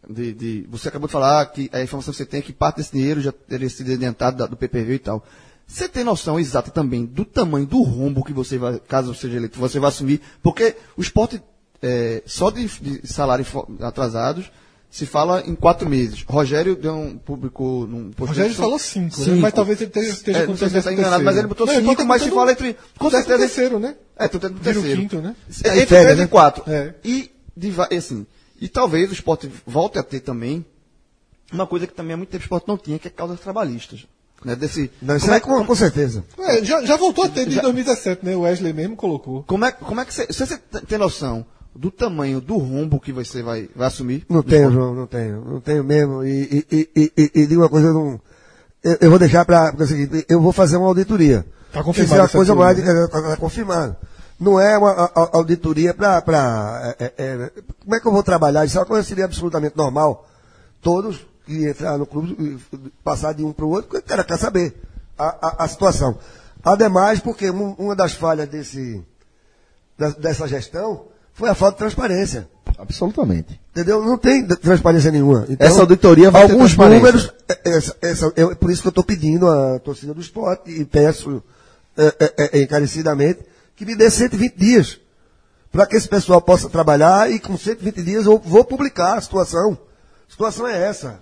de, de- você acabou de falar que a informação que você tem é que parte desse dinheiro já teria sido adiantado da- do PPV e tal. Você tem noção exata também do tamanho do rombo que você vai, caso seja eleito, você vai assumir? Porque o esporte, é, só de, de salários atrasados, se fala em quatro meses. Rogério deu um público num Rogério falou 5, né? Cinco. mas talvez ele esteja, esteja É, não sei se contando você está décimo enganado, mas ele botou. Não, cinco, ele mas se fala entre. Com certeza. terceiro, né? É, tô tendo Vira o terceiro. quinto, né? É, Entre férias, três né? e quatro. É. E, de e assim, e talvez o esporte volte a ter também uma coisa que também há muito tempo o esporte não tinha, que é causas trabalhistas. Né? Desse, Não, isso como, é é, com, com certeza. É, já, já voltou a ter de 2017, né? O Wesley mesmo colocou. como, é, como é que você. Se você tem noção do tamanho do rombo que você vai, vai assumir? Não tenho, esporte? João, não tenho. Não tenho mesmo. E, e, e, e, e digo uma coisa, eu não. Eu, eu vou deixar para. É o seguinte, eu vou fazer uma auditoria. Tá confirmado Isso é uma essa coisa mais. teoria, Está tá confirmado. Não é uma a- a- auditoria para. É, é, é, como é que eu vou trabalhar? Isso é uma coisa que seria absolutamente normal. Todos que entrar no clube, e passar de um para o outro, porque o cara quer saber a, a, a situação. Ademais, porque um- uma das falhas desse, da- dessa gestão foi a falta de transparência. Absolutamente. Entendeu? Não tem transparência nenhuma. Então, Essa auditoria vai ter alguns transparência. números. é, Essa, essa, eu- por isso que eu estou pedindo à torcida do esporte e peço é, é, é, encarecidamente que me dê 120 dias para que esse pessoal possa trabalhar e com 120 dias eu vou publicar a situação. A situação é essa.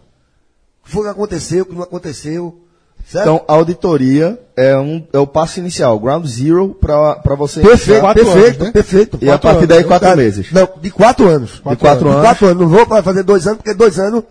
O que foi que aconteceu, o que não aconteceu. Certo? Então, a auditoria é, um, é o passo inicial, ground zero para você perfeito, quatro perfeito, anos, né? perfeito. E a Quatro partir anos. daí, quatro Tá. meses. Não, de quatro anos. De quatro De anos. quatro anos. Não vou para fazer dois anos, porque dois anos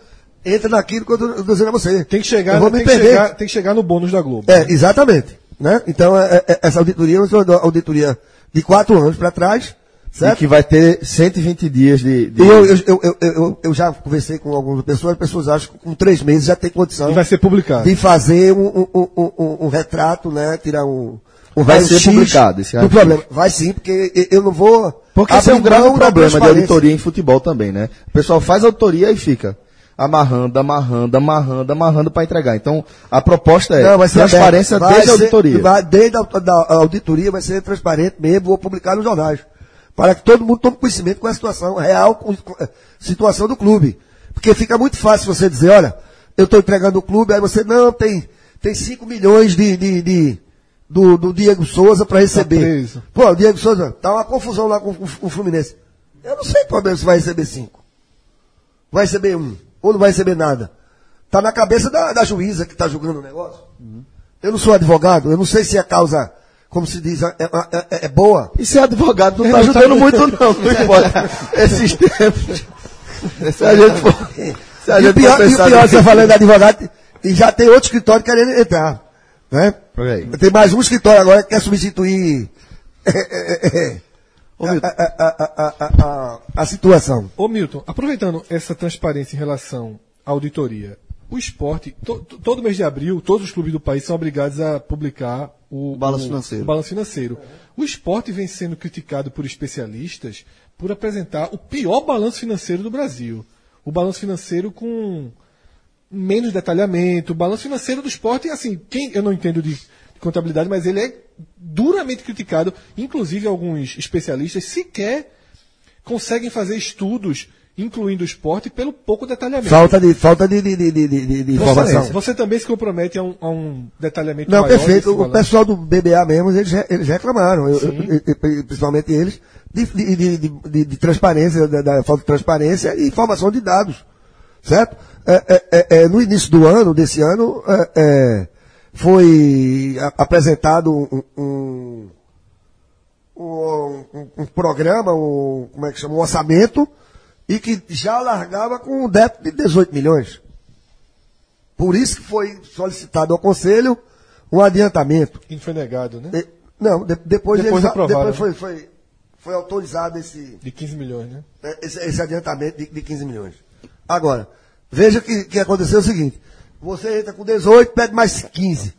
entra naquilo que eu estou dizendo a você. Tem que chegar, Eu vou tem me que perder. chegar, tem que chegar no bônus da Globo. É, exatamente. Né? Então, é, é, essa auditoria é uma auditoria de quatro anos para trás, E certo? que vai ter 120 dias de. de- E eu, eu, eu, eu, eu, já conversei com algumas pessoas, as pessoas acham que com três meses já tem condição E vai ser publicado. de fazer um, um, um, um- retrato, né? Tirar um. Vai ser publicado esse raio-x. problema. Vai sim, porque eu- não vou. Porque esse é um grave problema de auditoria em futebol também, né? O pessoal faz auditoria e fica amarrando, amarrando, amarrando, amarrando para entregar. Então, a proposta é Não, transparência desde a auditoria. vai- desde a, da- a auditoria vai ser transparente mesmo, vou publicar nos jornais. Para que todo mundo tome conhecimento com a situação real, com, a situação do clube. Porque fica muito fácil você dizer, olha, eu estou entregando o clube, aí você, não, tem, tem 5 milhões de, de, de- do, do Diego Souza para receber. preso. Pô, o Diego Souza, tá uma confusão lá com, com- com o Fluminense. Eu não sei qual se vai receber 5. Vai receber um, ou não vai receber nada. Tá na cabeça da, da juíza que está julgando o negócio. Eu não sou advogado, eu não sei se a causa, como se diz, é, é- é- é boa. E ser advogado não tá ajudando muito, não, não importa. Esses tempos. Se a gente for. Se a E o gente for pior, e o pior você tá falando de advogado, e já tem outro escritório querendo entrar. Né? Tem mais um escritório agora que quer substituir Ô, Milton, a, a- a- a- situação. Ô Milton, aproveitando essa transparência em relação à auditoria, o esporte, to- todo mês de abril, todos os clubes do país são obrigados a publicar o, Balanço financeiro. o balanço financeiro. O esporte vem sendo criticado por especialistas por apresentar o pior balanço financeiro do Brasil. O balanço financeiro com menos detalhamento, o balanço financeiro do esporte, assim, quem eu não entendo de, de contabilidade, mas ele é duramente criticado, inclusive alguns especialistas sequer conseguem fazer estudos incluindo o esporte pelo pouco detalhamento. Falta de, falta de, de, de, de, de- informação. Você, também se compromete a um, a um detalhamento Não, maior perfeito. O pessoal do BBA mesmo, eles, eles reclamaram, eu- eu- eu- principalmente eles, de, de, de, de- transparência, da, da falta de transparência e informação de dados. Certo? É, é, é, é, no início do ano, desse ano, é, é, foi apresentado um, um, um, um- um programa, um, como é que chama? Um orçamento, e que já largava com um débito de 18 milhões. Por isso que foi solicitado ao Conselho um adiantamento. E foi negado, né? E- não, de- depois, Depois eles- aprovaram, depois foi, foi, foi autorizado esse, De 15 milhões, né? esse, esse adiantamento de, de 15 milhões. Agora, veja que, que aconteceu o seguinte: você entra com 18, pede mais 15.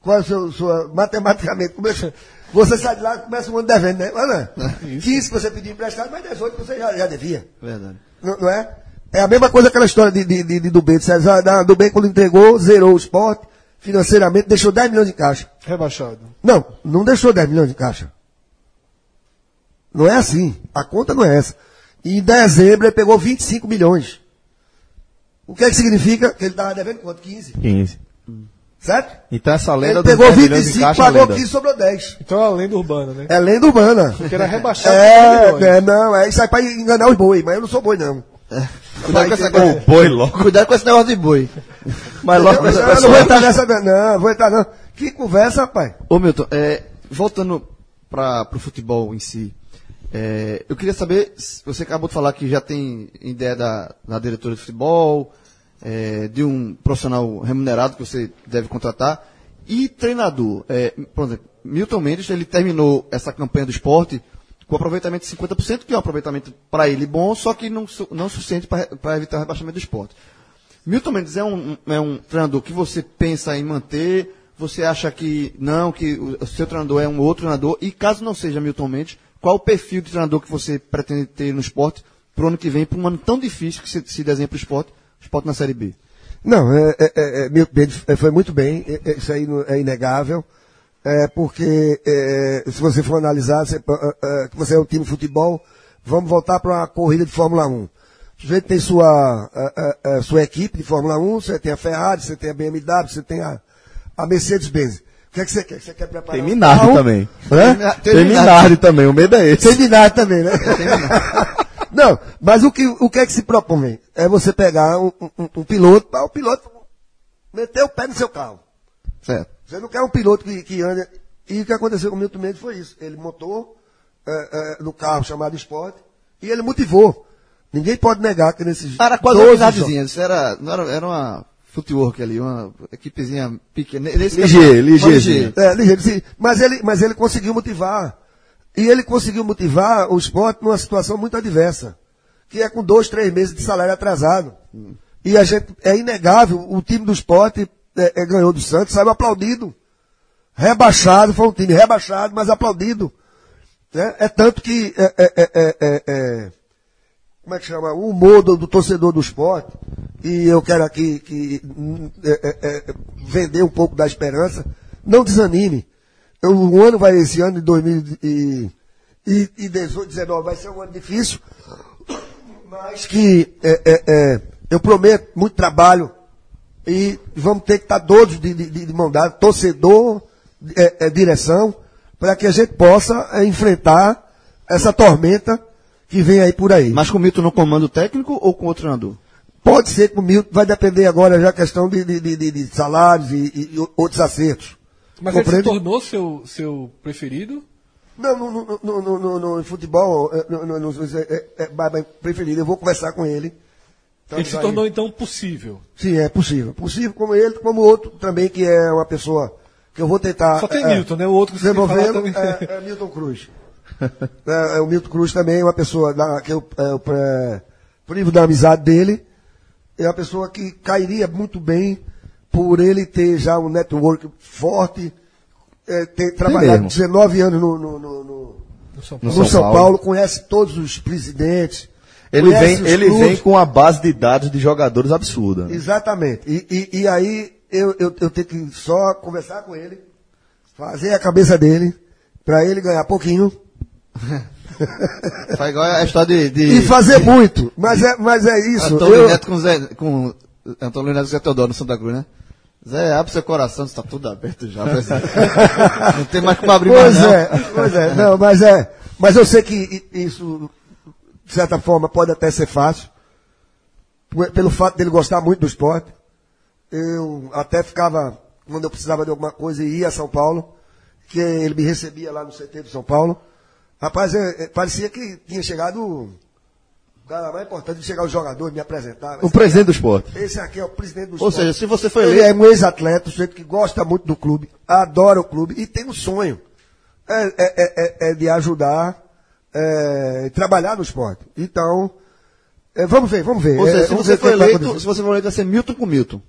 Qual é a sua, sua matematicamente? como é que- você sai de lá e começa um ano devendo, né? Não, é? 15 que você pediu emprestado, mas 18 que você já, já devia. Verdade. Não, não é? É a mesma coisa aquela história de, de, de, de Dubem. Da- Dubem, quando entregou, zerou o esporte, financeiramente, deixou 10 milhões em caixa. Rebaixado. Não, não deixou 10 milhões em caixa. Não é assim. A conta não é essa. E em dezembro ele pegou 25 milhões. O que é que significa? Que ele estava devendo quanto? 15. 15. Certo? Então essa lenda Ele pegou 10 milhões em 25, caixa, pagou lenda. 15, sobrou 10. Então é a lenda urbana, né? É lenda urbana. Porque era rebaixado por 10 É, é, não, é isso aí para enganar os boi, mas eu não sou boi, não. Cuidado com, essa, Ô, boi logo. cuidado com esse negócio de boi. Mas logo Eu, eu não vou entrar nessa, não, vou entrar não. Que conversa, rapaz. Ô Milton, é, voltando para o futebol em si, é, eu queria saber, você acabou de falar que já tem ideia da, da diretora de futebol, é, de um profissional remunerado que você deve contratar, e treinador. É, por exemplo, Milton Mendes, ele terminou essa campanha do esporte com aproveitamento de 50%, que é um aproveitamento para ele bom, só que não, não suficiente para evitar o rebaixamento do esporte. Milton Mendes é um, é um treinador que você pensa em manter, você acha que não, que o, seu treinador é um outro treinador, e caso não seja Milton Mendes, qual o perfil de treinador que você pretende ter no esporte para o ano que vem, para um ano tão difícil que se, se desenha para o esporte, esporte na Série B? Não, é, é, é, é, é, foi muito bem, é, é, isso aí é inegável, é, porque é, se você for analisar, você, é, é, você é um time de futebol, vamos voltar para uma corrida de Fórmula 1. O sujeito tem sua, é, é, é, sua equipe de Fórmula 1, você tem a Ferrari, você tem a BMW, você tem a, a Mercedes-Benz. O que é que você quer? Você quer preparar Tem um Minardi carro? também. Hã? Tem Minardi também, o medo é esse. Sem Minardi também, né? Não, mas o que, o que é que se propõe? É você pegar um, um- um piloto, para o piloto meter o pé no seu carro. Certo. Você não quer um piloto que, que ande. E o que aconteceu com o Milton Mendes foi isso. Ele montou é, é, no carro chamado Esporte e ele motivou. Ninguém pode negar que nesses. Era quase 12 uma amizadezinha, isso era, não era, era uma footwork ali, uma equipezinha pequena. Ligeiro, ligeirinho. É, ligeiro. Mas ele, mas ele conseguiu motivar. E ele conseguiu motivar o esporte numa situação muito adversa. Que é com dois, três meses de salário atrasado. E a gente, é inegável, o time do esporte é, é, ganhou do Santos, saiu aplaudido. Rebaixado, foi um time rebaixado, mas aplaudido. né? É tanto que, é, é, é, é, como é que chama? O humor do, do torcedor do esporte, e eu quero aqui que, vender um pouco da esperança, não desanime. Eu, o ano vai, esse ano de 2018, 19 vai ser um ano difícil, mas que é, é, é, eu prometo muito trabalho e vamos ter que estar todos de, de, de mão dada, torcedor, é, é, direção, para que a gente possa enfrentar essa tormenta que vem aí por aí. Mas com o Milton no comando técnico ou com outro treinador? Pode ser que o Milton vai depender agora já a questão de, de, de, de- salários e, e- e outros acertos. Mas ele se Compreende? tornou seu, seu preferido? Não, no, no, no, no, no, no futebol, é, no, no, no, é, é, é preferido, eu vou conversar com ele. Então, ele se tornou então possível. Sim, é possível. Possível como ele, como outro também, que é uma pessoa que eu vou tentar. Só tem é, Milton, né? O outro que você tem desenvolvê-lo também. é, é Milton Cruz. é, é, o Milton Cruz também é uma pessoa da, que eu é, eu, é, privo da amizade dele. É uma pessoa que cairia muito bem por ele ter já um network forte, é, ter trabalhado mesmo. 19 anos no, no, no- no- No São No no São, Paulo. Paulo. conhece todos os presidentes. Ele conhece vem, ele clubes. vem com uma base de dados de jogadores absurda. né? Exatamente. E, e, e aí eu, eu, eu tenho que só conversar com ele, fazer a cabeça dele, pra ele ganhar pouquinho Faz igual a história de. de e fazer muito. Mas é, mas é isso. Antônio Eu- Neto com Zé. Com Antônio Neto e Zé Teodoro no Santa Cruz, né? Zé, abre seu coração, está tudo aberto já. presidente. Não tem mais como abrir mais. Pois é, pois é, não, mas é. Mas eu sei que isso, de certa forma, pode até ser fácil. Pelo fato dele gostar muito do esporte. Eu até ficava, quando eu precisava de alguma coisa, e ia a São Paulo, que ele me recebia lá no CT de São Paulo. Rapaz, é, é, parecia que tinha chegado cara mais importante de chegar o jogador e me apresentar. O presidente do esporte. Esse aqui é o presidente do Ou esporte. seja, se você foi Ele é um ex-atleta, um sujeito que gosta muito do clube, adora o clube e tem um sonho. É, é- é- é- é de ajudar, é, trabalhar no esporte. Então, é, vamos ver, vamos ver. Ou seja, É, se você foi eleito, se você for eleito, vai ser Milton com Milton.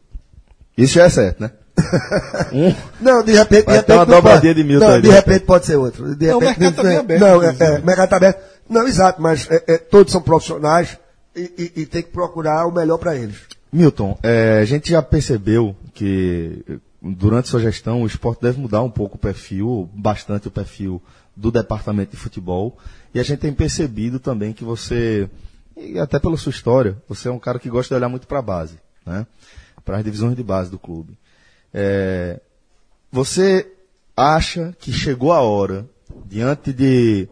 Isso já é certo, né? Um, Não, de repente, Vai de ter uma repente não dobradinha pode- de Milton Não, aí, de de repente pode ser outro. De Não, o repente, mercado tá bem aberto, Não, é, é, o mercado tá aberto. Não, exato, mas é, é, todos são profissionais e, e- e tem que procurar o melhor para eles. Milton, é, a gente já percebeu que durante sua gestão o esporte deve mudar um pouco o perfil, bastante o perfil do departamento de futebol. E a gente tem percebido também que você, e até pela sua história, você é um cara que gosta de olhar muito para a base, né? para as divisões de base do clube. É, você acha que chegou a hora, diante de,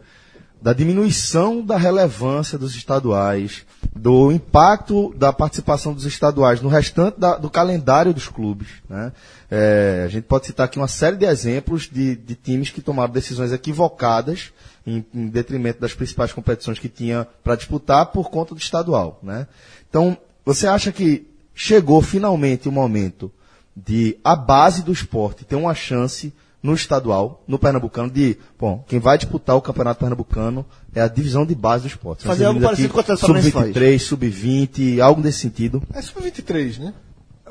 da diminuição da relevância dos estaduais, do impacto da participação dos estaduais no restante da- do calendário dos clubes. Né? É, a gente pode citar aqui uma série de exemplos de, de times que tomaram decisões equivocadas em, em detrimento das principais competições que tinha para disputar por conta do estadual. Né? Então, você acha que chegou finalmente o momento de a base do esporte ter uma chance no estadual, no Pernambucano, de, bom, quem vai disputar o Campeonato Pernambucano é a divisão de base do esporte. Fazer algo parecido com o Atlético Paranaense Sub-23, sub-20, algo desse sentido. É sub-23, né?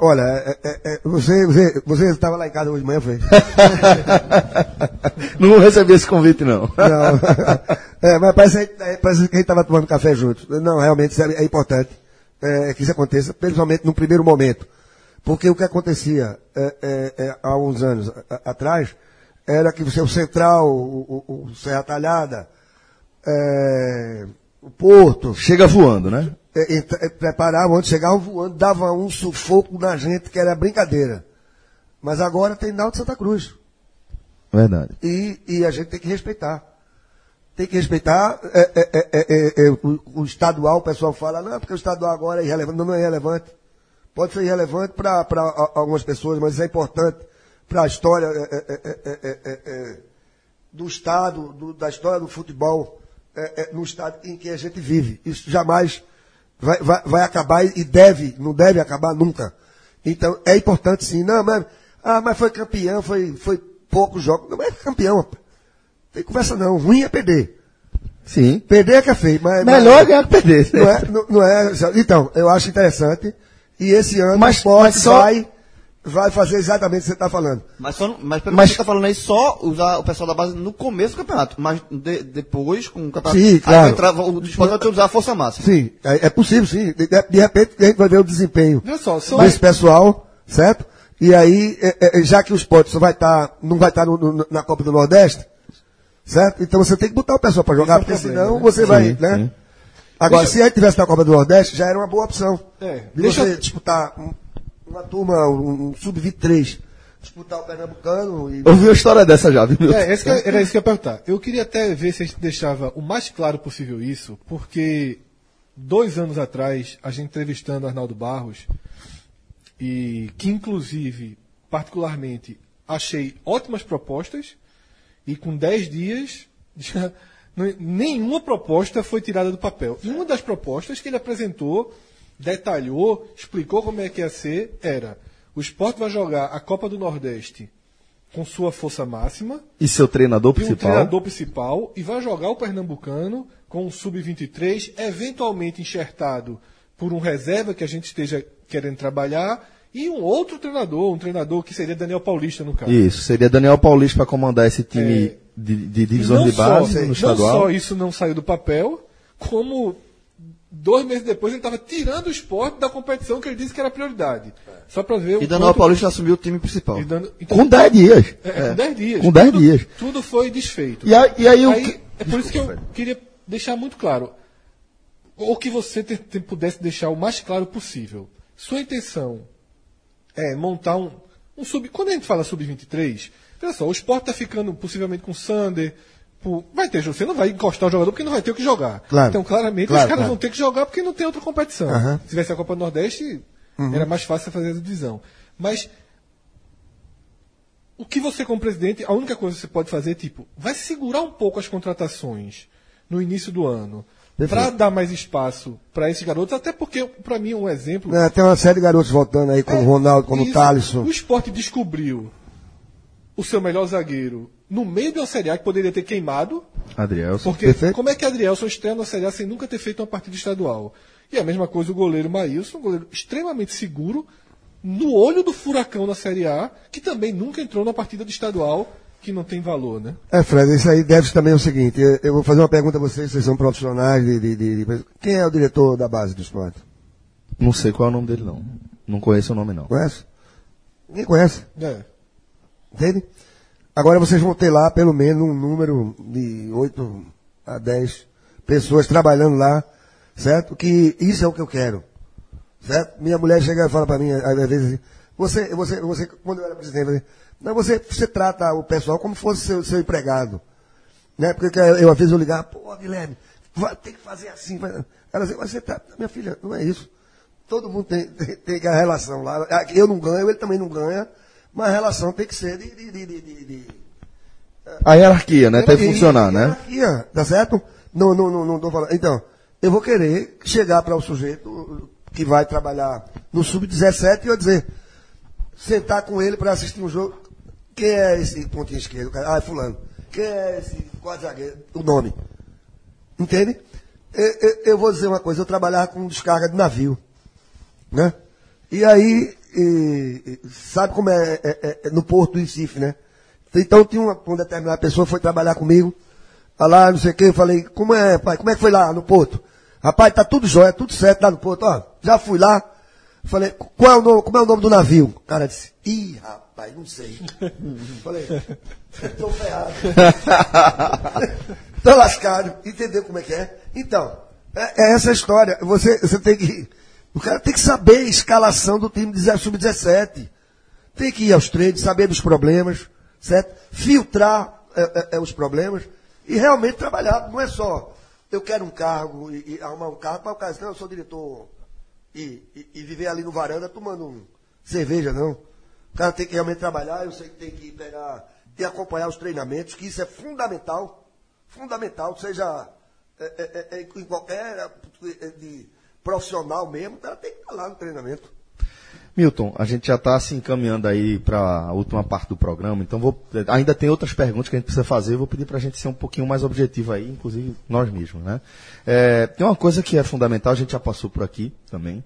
Olha, é- é- é, você, você, você estava lá em casa hoje de manhã, foi? Não recebi esse convite, não. Não. É, mas parece, que- é, parece que a gente estava tomando café juntos. Não, realmente isso é, é importante é, que isso aconteça, principalmente no primeiro momento. Porque o que acontecia é, é, é, há uns anos atrás era que você, o Central, o, o, o Serra Talhada, é, o Porto, Chega voando, né? é, é, preparavam, antes chegavam voando, dava um sufoco na gente que era brincadeira. Mas agora tem Náutico Santa Cruz Verdade. e, e a gente tem que respeitar. Tem que respeitar é, é, é, é, é, é, o, o estadual, o pessoal fala, não, porque o estadual agora é irrelevante. Não, não é irrelevante. Pode ser irrelevante para algumas pessoas, mas é importante para a história é, é, é, é, é, é, é, do Estado, do- da história do futebol é, é, no Estado em que a gente vive. Isso jamais vai, vai, vai acabar e deve, não deve acabar nunca. Então, é importante sim. Não, mas, ah, mas foi campeão, foi, foi poucos jogos. Não é campeão, rapaz. Tem conversa não. Ruim é perder. Sim. Perder é que é feio. Mas, Melhor mas, ganhar que perder. não é, não, não é. Então, eu acho interessante. E esse ano Mas- o esporte mas só- vai, vai fazer exatamente o que você está falando. Mas, só, mas pelo Mas- que você está falando aí, só usar o pessoal da base no começo do campeonato. Mas de- depois, com o campeonato. Sim, aí claro. vai entrar, o esporte vai ter que usar a força máxima. Sim, é, é possível, sim. De, de- de repente a gente vai ver o desempenho Olha só, são- desse pessoal, certo? E aí, é, é, já que o esporte só vai estar, não vai estar no- no- na Copa do Nordeste, certo? Então você tem que botar o pessoal para jogar, é porque problema, senão né? você vai, Sim, né? sim. Agora, Deixa- se a gente tivesse na Copa do Nordeste, já era uma boa opção. É, De deixa você eu- disputar um- uma turma, um, um sub-23, disputar o Pernambucano e. Ouvi uma história dessa já, viu? É, esse era isso que eu ia perguntar. Eu queria até ver se a gente deixava o mais claro possível isso, porque dois anos atrás, a gente entrevistando Arnaldo Barros, e que inclusive, particularmente, achei ótimas propostas, e com dez dias, já, nenhuma proposta foi tirada do papel. E uma das propostas que ele apresentou, detalhou, explicou como é que ia ser, era o esporte vai jogar a Copa do Nordeste com sua força máxima, E seu treinador e principal? treinador principal e vai jogar o Pernambucano com um sub-23, eventualmente enxertado por um reserva que a gente esteja querendo trabalhar e um outro treinador, um treinador que seria Daniel Paulista no caso. Isso, seria Daniel Paulista para comandar esse time É. de, de divisões não de base só, no não estadual. só isso não saiu do papel, como dois meses depois ele estava tirando o esporte da competição que ele disse que era prioridade. Só para ver o E Daniel quanto- Paulista assumiu o time principal. dando- então, Com 10 dias. é, com 10 dias. Com 10 Tudo- dias. Tudo foi desfeito. E aí, e aí, é por isso que eu queria deixar muito claro. Ou que você te- te- pudesse deixar o mais claro possível. Sua intenção é montar um, um sub. Quando a gente fala sub-23, veja só, o esporte está ficando possivelmente com o Sander. por- vai ter jogo. Você não vai encostar o jogador porque não vai ter o que jogar. Claro. Então, claramente, Claro, os caras claro. vão ter que jogar porque não tem outra competição. Aham. Se tivesse a Copa do Nordeste, era mais fácil fazer a divisão. Mas o que você, como presidente, a única coisa que você pode fazer é tipo, vai segurar um pouco as contratações no início do ano. Para dar mais espaço para esses garotos, até porque, para mim, um exemplo. É, tem uma série de garotos voltando aí, como o Ronaldo, como o Isso. Thalisson. O esporte descobriu o seu melhor zagueiro no meio de uma Série A que poderia ter queimado. Adrielson. Porque Perfeito. como é que Adrielson estreia na Série A sem nunca ter feito uma partida estadual? E a mesma coisa o goleiro Maílson, um goleiro extremamente seguro, no olho do furacão na Série A, que também nunca entrou na partida de estadual, que não tem valor, né? É, Fred, isso aí deve também o seguinte, eu, eu vou fazer uma pergunta a vocês, vocês são profissionais de, de- de- de- Quem é o diretor da base do esporte? Não sei qual é o nome dele, não. Não conheço o nome, não. Conhece? Ninguém conhece, É. entende? Agora vocês vão ter lá pelo menos um número de 8 a 10 pessoas trabalhando lá, certo? Que isso é o que eu quero. Certo? Minha mulher chega e fala para mim, às vezes, você, você, você, quando eu era presidente, não, você, você trata o pessoal como fosse seu, seu empregado. Né? Porque eu, eu, às vezes eu ligar, pô, Guilherme, vai ter que fazer assim. vai- Ela diz, mas você tá, minha filha, não é isso. Todo mundo tem, tem, tem a relação lá. Eu não ganho, ele também não ganha, mas a relação tem que ser de. de, de, de, de- A hierarquia, né? Tem que funcionar, né? hierarquia, tá certo? Não, não, não, não tô falando. Então, eu vou querer chegar para o sujeito que vai trabalhar no sub-17 e eu dizer, sentar com ele para assistir um jogo. Quem é esse pontinho esquerdo? Ah, é fulano. Quem é esse quadro zagueiro? O nome. Entende? Eu, eu- eu vou dizer uma coisa, eu trabalhava com descarga de navio. Né? E aí, e- sabe como é, é- é no porto do Recife, né? Então tinha uma, uma determinada pessoa foi trabalhar comigo, ah lá, não sei o que, eu falei, como é, pai, como é que foi lá no porto? Rapaz, tá tudo jóia, tudo certo lá no porto, ó, já fui lá, falei, qual é o nome, como é o nome do navio? O cara disse, ih, rapaz, não sei. falei, tô ferrado. tô lascado, entendeu como é que é? Então, é, é essa história, você, você tem que, o cara tem que saber a escalação do time de sub-17. Tem que ir aos treinos, saber dos problemas, certo? Filtrar é, é, é, os problemas e realmente trabalhar. Não é só eu quero um cargo e, e arrumar um cargo para o cara não, eu sou diretor e, e- e viver ali no varanda tomando um cerveja, não. O cara tem que realmente trabalhar, eu sei que tem que pegar e acompanhar os treinamentos, que isso é fundamental. Fundamental, seja é, é, é, em qualquer é, de profissional mesmo, cara tem que estar lá no treinamento. Milton, a gente já está se encaminhando aí para a última parte do programa, então vou, ainda tem outras perguntas que a gente precisa fazer, vou pedir para a gente ser um pouquinho mais objetivo aí, inclusive nós mesmos, né? É, tem uma coisa que é fundamental, a gente já passou por aqui também,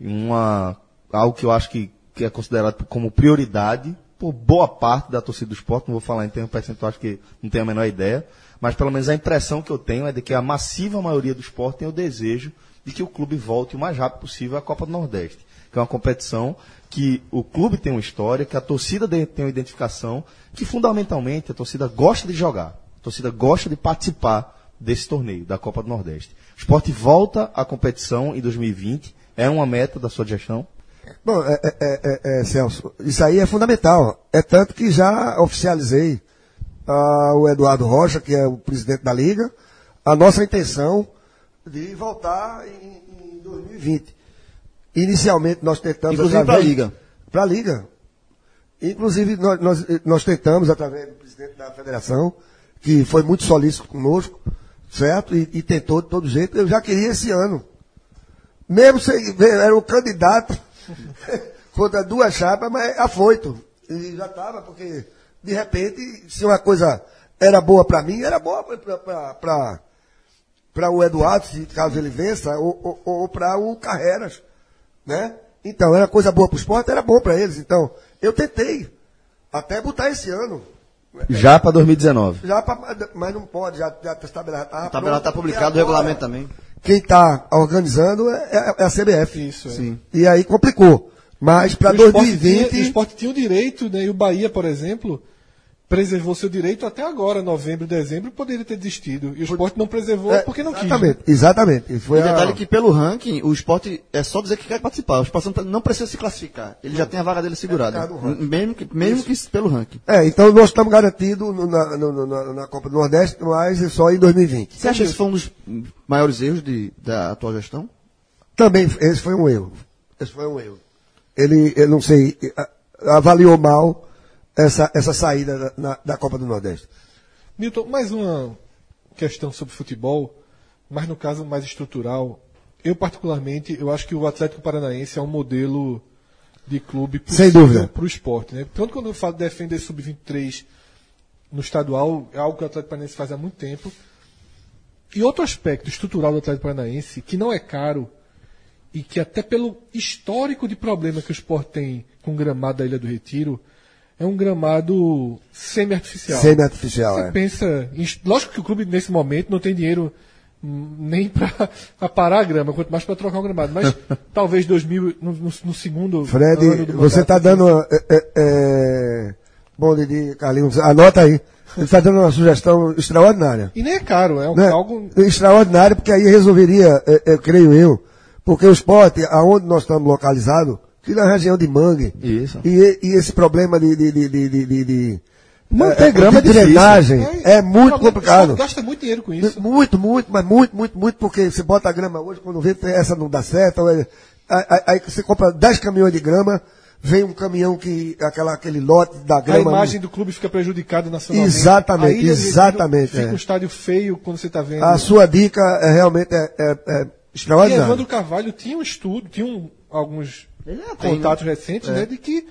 uma, algo que eu acho que, que é considerado como prioridade por boa parte da torcida do esporte, não vou falar em termos percentuais que não tenho a menor ideia, mas pelo menos a impressão que eu tenho é de que a massiva maioria do esporte tem o desejo de que o clube volte o mais rápido possível à Copa do Nordeste, que é uma competição que o clube tem uma história, que a torcida tem uma identificação, que fundamentalmente a torcida gosta de jogar, a torcida gosta de participar desse torneio, da Copa do Nordeste. O esporte volta à competição em 2020, é uma meta da sua gestão? Bom, é, é, é, é, Celso, isso aí é fundamental. É tanto que já oficializei ah, o Eduardo Rocha, que é o presidente da Liga, a nossa intenção de voltar em, em 2020. Inicialmente nós tentamos. Inclusive pra Liga. Para a Liga. Inclusive nós, nós, nós tentamos, através do presidente da federação, que foi muito solícito conosco, certo? E, e tentou de todo jeito. Eu já queria esse ano. Mesmo sem era o candidato contra duas chapas, mas afoito. E já estava, porque, de repente, se uma coisa era boa para mim, era boa para o Eduardo, se caso ele vença, ou, ou, ou para o Carreras. Né? Então, era coisa boa para o esporte, era bom para eles. Então, eu tentei. Até botar esse ano. Já para 2019. Já pra- mas não pode, já, já está estabelecido. O tabelado está publicado, o regulamento também. quem está organizando é, é- é a CBF. Isso, é. Sim. E aí complicou. Mas para O esporte tinha- 2020. o esporte tinha o direito, né? E o Bahia, por exemplo, preservou seu direito até agora, novembro, dezembro, poderia ter desistido. E o esporte não preservou é, porque não quis. exatamente, exatamente. E Foi E detalhe a- que pelo ranking, o esporte é só dizer que quer participar. O esporte não- não precisa se classificar. Ele já tem a vaga dele segurada. ranking. mesmo que, mesmo que pelo ranking. É, então nós estamos garantidos na, no- na- na Copa do Nordeste, mas é só em 2020. Você acha que esse foi um dos maiores erros de, da atual gestão? Também, esse foi um erro. Esse foi um erro. Ele, eu não sei, avaliou mal essa, essa saída da, na- da Copa do Nordeste. Milton, mais uma questão sobre futebol, mas no caso mais estrutural. Eu, particularmente, eu acho que o Atlético Paranaense é um modelo de clube para o esporte. Né? Tanto quando eu falo de defender sub-23 no estadual, é algo que o Atlético Paranaense faz há muito tempo. E outro aspecto estrutural do Atlético Paranaense, que não é caro, e que até pelo histórico de problema que o esporte tem com o gramado da Ilha do Retiro, é um gramado semi-artificial. Semi-artificial, Você é. pensa. em- Lógico que o clube nesse momento não tem dinheiro hum, nem para parar a grama, quanto mais para trocar o gramado. Mas talvez 2000, no, no, no segundo. Fred, você está dando. É, é, é, bom, Didi, Carlinhos, anota aí. Ele está dando uma sugestão extraordinária. E nem é caro, é um, né? algo. Extraordinária, porque aí resolveria, é, é, creio eu, porque o esporte, aonde nós estamos localizados, que na região de Mangue, Isso. e, e esse problema de, de, de, de, de, de- de- Manter é, grama é de difícil. drenagem é, muito o esporte complicado. Gasta muito dinheiro com isso. Muito, muito, mas muito, muito, muito, porque você bota a grama hoje, quando vê essa não dá certo, é- aí, aí- aí você compra 10 caminhões de grama, vem um caminhão que, aquela, aquele lote da A grama. imagem do clube fica prejudicada nacionalmente. Exatamente, A exatamente, Fica é. um estádio feio quando você está vendo. A sua dica é realmente é, é, é E extraordinária. Evandro Carvalho tinha um estudo, tinha um- alguns Ele já tem, contatos recentes, né, de que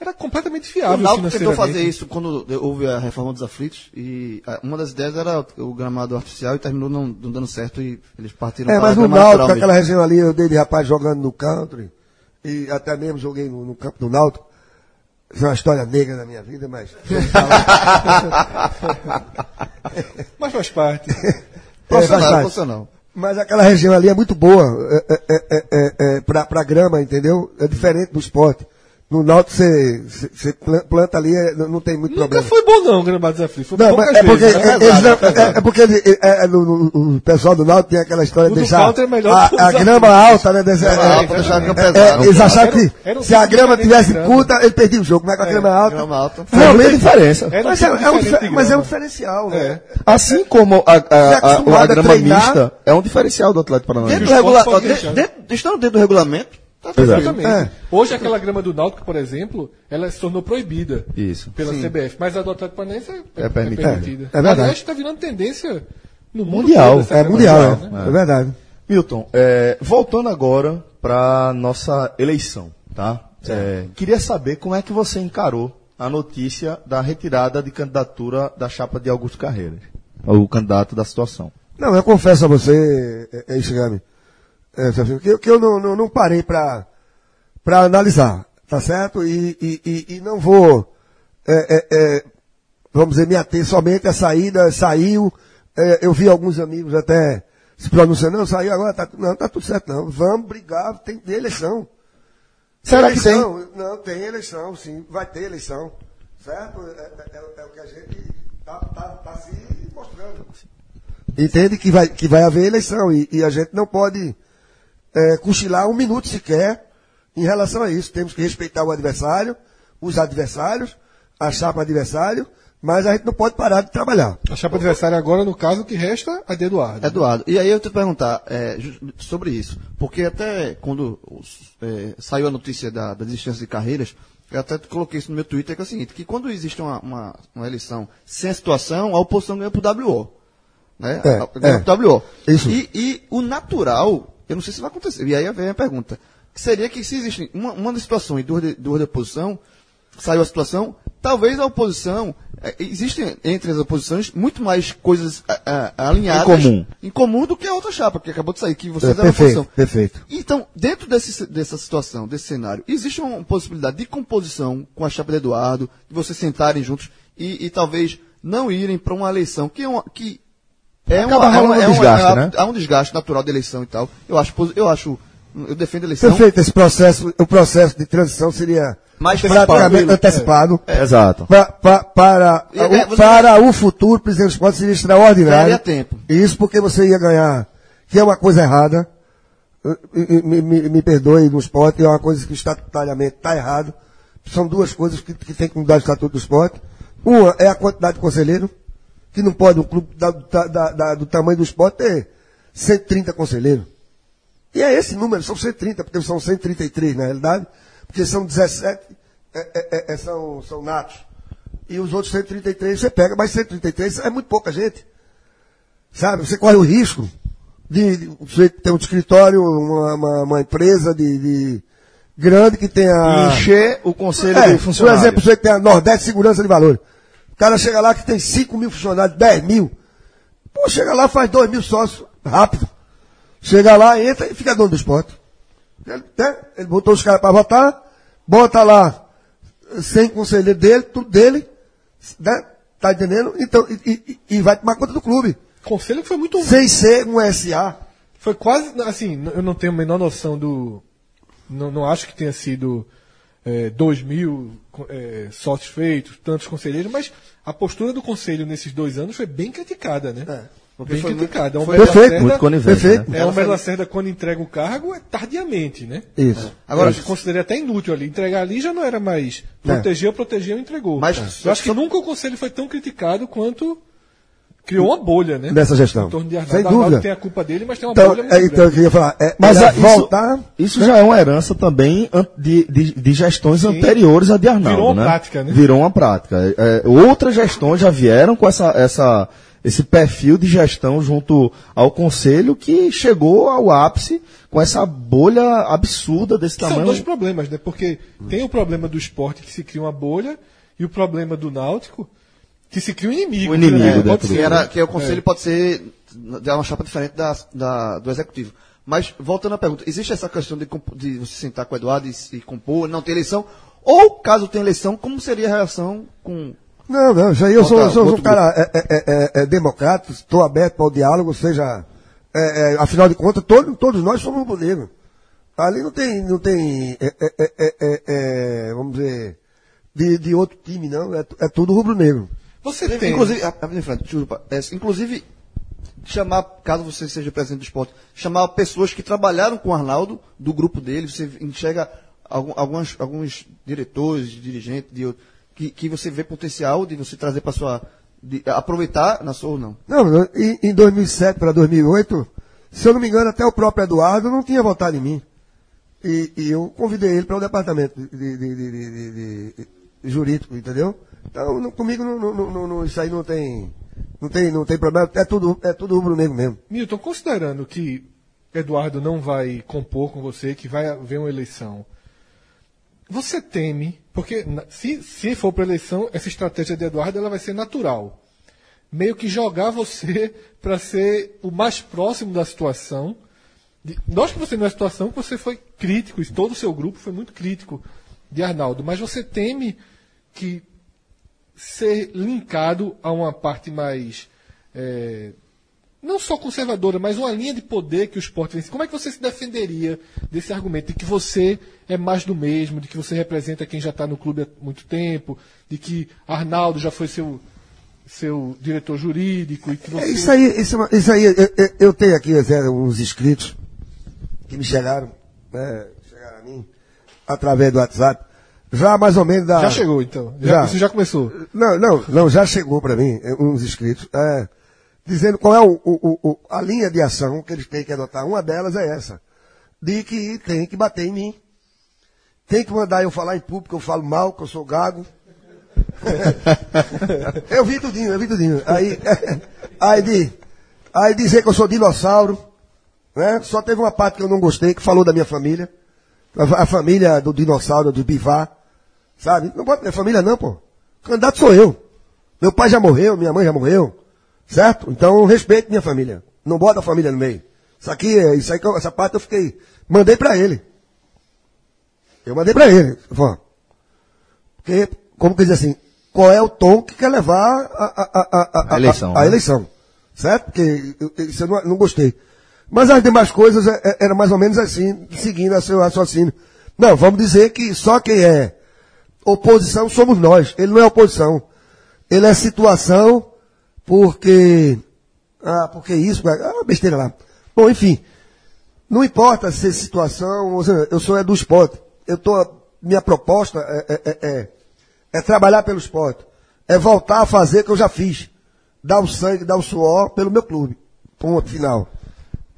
era completamente O fiável Náutico tentou fazer isso quando houve a reforma dos aflitos e ah, uma das ideias era o gramado artificial e terminou não, não dando certo e eles partiram É, para mas grama Náutico, aquela região ali, eu dei de rapaz jogando no country, e até mesmo joguei no, no campo do Náutico. Isso é uma história negra na minha vida, mas. Mas faz parte. É, faz Profissional, parte. profissional. Mas aquela região ali é muito boa é, é, é, é, é, pra, grama, entendeu? É diferente do esporte. No Náutico você, você, você plan- planta ali, é, não, não tem muito Nunca problema. foi bom não, Gramado Desafio. Foi Não, poucas é porque, vezes. é, né? eles não- é- é porque ele- é- é no- no- o pessoal do Náutico tem aquela história O de deixar é melhor a, a grama alta, né? Desse, Grama é, alta, deixar a grama é, pesada. é, eles acharam Era- que era um se a grama tivesse curta, ele perdia o jogo. Mas com a grama alta. Grama alta. Não a diferença. Mas é, tipo é um, mas é um diferencial, né? Assim como a, a, a, acostumado a a grama mista é um diferencial do Atlético Paranaense. Dentro do esporte regula... pode dentro, deixar. dentro, estando dentro do regulamento, tá. Exatamente. É. Hoje aquela grama do Náutico, por exemplo, ela se tornou proibida Isso. pela CBF, mas a do Atlético Paranaense é, É permitida. É, é verdade. Aliás, está virando tendência no mundo Mundial. É mundial, mundial, é, né? é verdade. Milton, é, voltando agora para nossa eleição, tá? É, queria saber como é que você encarou a notícia da retirada de candidatura da chapa de Augusto Carreiras, o candidato da situação. Não, eu confesso a você, é, que, eu- que eu não, não, não parei para analisar, tá certo? E, e, e, e não vou, é, é, é, vamos dizer, me ater somente à saída, saiu, é, eu vi alguns amigos até se pronunciando, não, saiu agora, tá, não, tá tudo certo, não, vamos brigar, tem que ter eleição. Será que tem? eleição? Não, tem eleição, sim, vai ter eleição, certo? É, é- é- é o que a gente tá, tá, tá se mostrando entende que vai, que vai haver eleição e, e a gente não pode é, cochilar um minuto sequer em relação a isso. Temos que respeitar o adversário, os adversários, a chapa adversário, mas a gente não pode parar de trabalhar. A chapa adversária agora, no caso, o que resta é de Eduardo. Eduardo, e aí eu te perguntar é, sobre isso, porque até quando é, saiu a notícia da, da desistência de carreiras, eu até coloquei isso no meu Twitter, que é o seguinte, que quando existe uma, uma, uma eleição sem situação, a oposição ganha pro WO. Né? É, A- ganha é. pro WO. Isso. E, e o natural, eu não sei se vai acontecer, e aí vem a pergunta, que seria que se existe uma, uma das situações e duas de, duas de oposição, saiu a situação, talvez a oposição, eh, existem entre as oposições muito mais coisas ah, ah, alinhadas Em comum. em comum do que a outra chapa, que acabou de sair, que vocês É, eram a perfeito, oposição. perfeito. Então, dentro desse, dessa situação, desse cenário, existe uma possibilidade de composição com a chapa de Eduardo, de vocês sentarem juntos e, e talvez não irem para uma eleição que, é uma- que É, uma, é, uma, é, um desgaste, é- né? Há um desgaste natural da eleição e tal. Eu acho, eu acho, eu defendo a eleição. Perfeito, esse processo, o processo de transição seria Mais praticamente antecipado. Exato. Pa- pa- para, é, o, para o futuro, o presidente do esporte seria extraordinário. Daria tempo. Isso porque você ia ganhar, que é uma coisa errada. Me, me- me- me perdoe no esporte, é uma coisa que estatutariamente está errado. São duas coisas que, que tem que mudar o estatuto do esporte. Uma é a quantidade de conselheiro, que não pode um clube da- da- da- do tamanho do esporte ter 130 conselheiros. E é esse número, são 130, porque são 133 na realidade, porque são 17, é, é, é, são, são natos. E os outros 133 você pega, mas 133 é muito pouca gente. Sabe? Você corre o risco de, de você ter um escritório, uma, uma, uma empresa de, de grande que tenha. Encher o conselho É, de por funcionários. exemplo, você tem a Nordeste Segurança de Valores. O cara chega lá que tem 5 mil funcionários, 10 mil. Pô, chega lá, faz 2 mil sócios, rápido. Chega lá, entra e fica dono do esporte. Ele, né? Ele botou os caras para votar, bota lá 100 conselheiros dele, tudo dele, né? Tá entendendo? Então, e, e- e vai tomar conta do clube. Conselho que foi muito. Sem ser um SA. Foi quase. Assim, eu não tenho a menor noção do. Não, não acho que tenha sido é, 2 mil é, sócios feitos, tantos conselheiros, mas a postura do conselho nesses dois anos foi bem criticada, né? porque bem foi muito- criticada. É um foi perfeito, Lacerda- Muito conivente. Perfeito. né? É, o Humberto Lacerda, quando entrega o cargo, é tardiamente, né? Isso. Agora, eu considerei até inútil ali. Entregar ali já não era mais. Protegeu, protegeu, entregou. Mas- eu acho que nunca o conselho foi tão criticado quanto criou uma bolha, né? Dessa gestão. Em torno de Arnaldo. Sem Arnaldo dúvida. tem a culpa dele, mas tem uma Então, bolha muito é, então eu queria falar. É, Mas a- isso, voltar. isso já é uma herança também de, de, de gestões anteriores a de Arnaldo. Virou uma né? prática, né? Virou uma prática. É, outras gestões já vieram com essa, essa, esse perfil de gestão junto ao conselho que chegou ao ápice com essa bolha absurda desse São tamanho. dois problemas, né? Porque tem o problema do esporte que se cria uma bolha e o problema do náutico que se cria um inimigo. O inimigo né? Pode ser. que, era, que o conselho pode ser de uma chapa diferente da, da- do executivo. Mas, voltando à pergunta, existe essa questão de, de você sentar com o Eduardo e, e compor, não ter eleição? Ou, caso tenha eleição, como seria a relação com. Não, não, isso aí eu sou, Outra- sou um outro cara é, é, é, é democrático, estou aberto para o diálogo, seja. é, é, afinal de contas, todo, todos nós somos negro. Ali não tem, não tem é, é, é, é, é, é, vamos dizer, de, de outro time, não. É, é tudo rubro Você tem. Inclusive, ah, desculpa, é, inclusive, chamar, caso você seja presidente do esporte, chamar pessoas que trabalharam com o Arnaldo, do grupo dele, você enxerga algum, algumas, alguns diretores, dirigentes, de, que, que você vê potencial de você trazer para sua. de aproveitar na sua ou não. Não, em, em 2007 para 2008, se eu não me engano, até o próprio Eduardo não tinha votado em mim. E, e eu convidei ele para o departamento de, de- de- de- de- de- de jurídico, entendeu? Então, não- comigo não, não- não- isso aí não tem, não tem, não tem problema. É tudo, é tudo rubro-negro mesmo. Milton, considerando que Eduardo não vai compor com você, que vai haver uma eleição, você teme, porque se, se for para eleição, essa estratégia de Eduardo ela vai ser natural. Meio que jogar você para ser o mais próximo da situação. Nós que você não é situação, você foi crítico, e todo o seu grupo foi muito crítico de Arnaldo, mas você teme que ser linkado a uma parte mais é, não só conservadora, mas uma linha de poder que o esporte vence. Como é que você se defenderia desse argumento de que você é mais do mesmo, de que você representa quem já está no clube há muito tempo, de que Arnaldo já foi seu, seu diretor jurídico e que É, você. Isso aí, isso, é isso aí eu, eu- eu tenho aqui Zé, uns inscritos que me chegaram, né, chegaram a mim, através do WhatsApp, já mais ou menos da... Já chegou, então. Já, Já. Isso já começou. Não, não, não, já chegou para mim, eh, uns inscritos, é, dizendo qual é o, o- o- a linha de ação que eles têm que adotar. Uma delas é essa, de que tem que bater em mim. Tem que mandar eu falar em público, eu falo mal, que eu sou gago. eu vi tudinho, eu vi tudinho. Aí, aí, de, aí dizer que eu sou dinossauro, né? Só teve uma parte que eu não gostei, que falou da minha família. A, a família do dinossauro, do Bivar. Sabe? Não bota minha família não, pô. O candidato sou eu. Meu pai já morreu, minha mãe já morreu. Certo? Então respeite minha família. Não bota a família no meio. Isso aqui, é- isso aí, essa parte eu fiquei. Mandei pra ele. Eu mandei pra ele. Pô. Porque, como que diz assim, qual é o tom que quer levar a, a, a, a, A eleição, A, né? eleição. certo? Porque eu, isso eu não, não gostei. Mas as demais coisas é, é, era mais ou menos assim, seguindo a seu raciocínio. Não, vamos dizer que só quem é oposição somos nós. Ele não é oposição. Ele é situação porque. Ah, porque isso, ah, besteira lá. Bom, enfim. Não importa se é situação, eu sou é do esporte. Eu tô, minha proposta é, é, é, é, é trabalhar pelo esporte. É voltar a fazer o que eu já fiz. Dar o sangue, dar o suor pelo meu clube. Ponto final.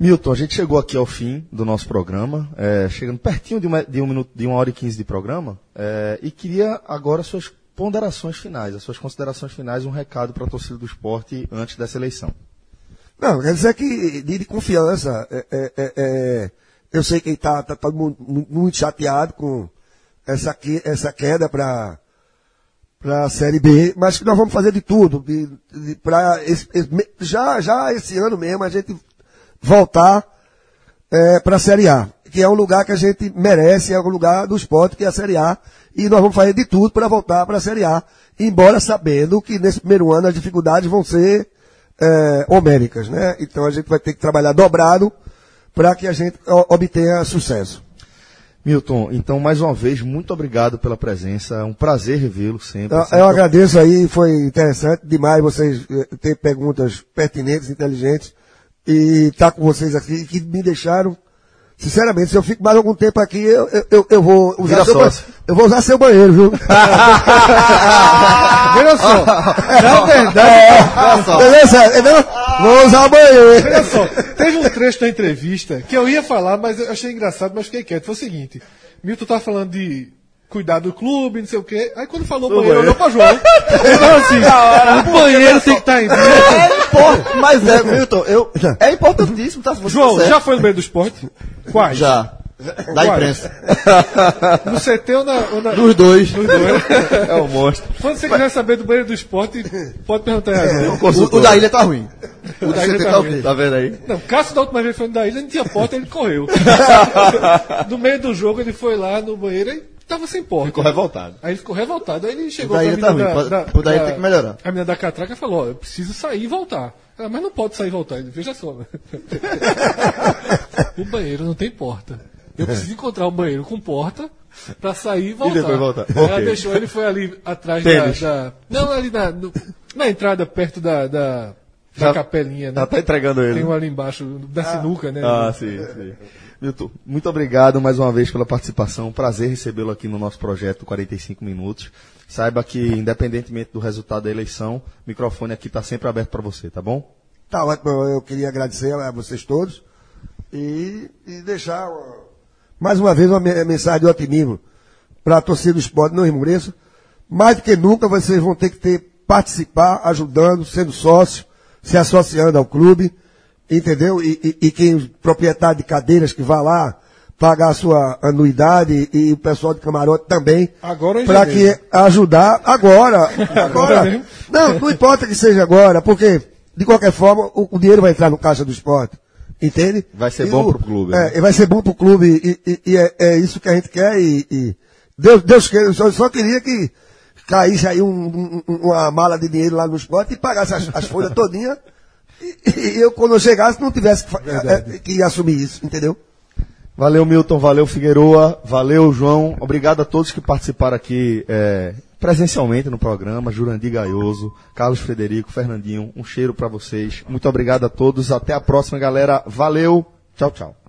Milton, a gente chegou aqui ao fim do nosso programa, é, chegando pertinho de uma, de um minuto, de uma hora e quinze de programa, é, e queria agora suas ponderações finais, as suas considerações finais, um recado para a torcida do esporte antes dessa eleição. Não, quer dizer que de, de confiança, é, é, é, é eu sei que está tá, mundo muito chateado com essa, essa queda para para a Série B, mas que nós vamos fazer de tudo, esse, já, já esse ano mesmo a gente voltar é, para a Série A, que é um lugar que a gente merece, é um lugar do esporte, que é a Série A, e nós vamos fazer de tudo para voltar para a Série A, embora sabendo que nesse primeiro ano as dificuldades vão ser é, homéricas, né? Então a gente vai ter que trabalhar dobrado para que a gente obtenha sucesso. Milton, então mais uma vez, muito obrigado pela presença. É um prazer revê-lo sempre. Eu, sempre. eu agradeço aí, foi interessante demais vocês eh, ter perguntas pertinentes, inteligentes e estar tá com vocês aqui, que me deixaram, sinceramente, se eu fico mais algum tempo aqui, eu, eu, eu vou usar seu banheiro. Eu vou usar seu banheiro, viu? Veja só, na verdade, beleza, vou usar o banheiro. Veja só, teve um trecho da entrevista que eu ia falar, mas eu achei engraçado, mas fiquei quieto. Foi o seguinte, Milton tá falando de cuidar do clube, não sei o quê. Aí quando falou banheiro, olhou pra João. Ele falou assim, o banheiro tem que estar tá em dia. É importante, mas é, Milton, eu, é importantíssimo, tá? Você João, tá já foi no meio do esporte? Quais? Já. Da imprensa. No CT ou na... Ou na... Dos dois. Dos dois. É um monstro. Quando você quiser saber do banheiro do esporte, pode perguntar aí. O, o da ilha tá ruim. O da ilha tá tá ruim. Tá vendo aí? Não, Cássio da última vez foi no da ilha, não tinha porta, ele correu. no meio do jogo ele foi lá no banheiro e tava sem porta. Ficou revoltado. Aí ele ficou revoltado. Aí ele chegou da pra tá ruim, pode- o da ilha tem que melhorar. A menina da catraca falou, ó, eu preciso sair e voltar. Ela, mas não pode sair e voltar. Ele, veja só. o banheiro não tem porta. Eu preciso encontrar um banheiro com porta pra sair e voltar. depois voltar. Ela Ok. deixou, ele foi ali atrás da, Tênis. da- Não, ali na, no- na entrada perto da, da, da Já- capelinha, né? Ela tá entregando ele. Tem um ali embaixo, da sinuca, né? Ah, sim, sim. Milton, muito obrigado mais uma vez pela participação. Prazer recebê-lo aqui no nosso projeto 45 Minutos. Saiba que, independentemente do resultado da eleição, o microfone aqui está sempre aberto para você, tá bom? Tá ótimo, eu queria agradecer a vocês todos e, e deixar mais uma vez uma me- mensagem de otimismo para a torcida do esporte, não esmoreça. Mais do que nunca vocês vão ter que ter, participar, ajudando, sendo sócio, se associando ao clube, entendeu? E, e, e quem, proprietário de cadeiras que vá lá, pagar a sua anuidade e o pessoal de camarote também. Agora ou em Para que ajudar agora. Agora. mesmo? Não, não importa que seja agora, porque, de qualquer forma, o, o dinheiro vai entrar no caixa do esporte. Entende? Vai ser E bom o- pro clube, É, né? vai ser bom pro clube. E, e- e é, é isso que a gente quer. E, e Deus, Deus queira, eu só, só queria que caísse aí um- um- um- uma mala de dinheiro lá no esporte e pagasse as, as folhas todinha. E, eu, quando eu chegasse, não tivesse que, é, que assumir isso, entendeu? Valeu, Milton. Valeu, Figueroa. Valeu, João. Obrigado a todos que participaram aqui é, presencialmente no programa. Jurandir Gaioso, Carlos Frederico, Fernandinho. Um cheiro para vocês. Muito obrigado a todos. Até a próxima, galera. Valeu. Tchau, tchau.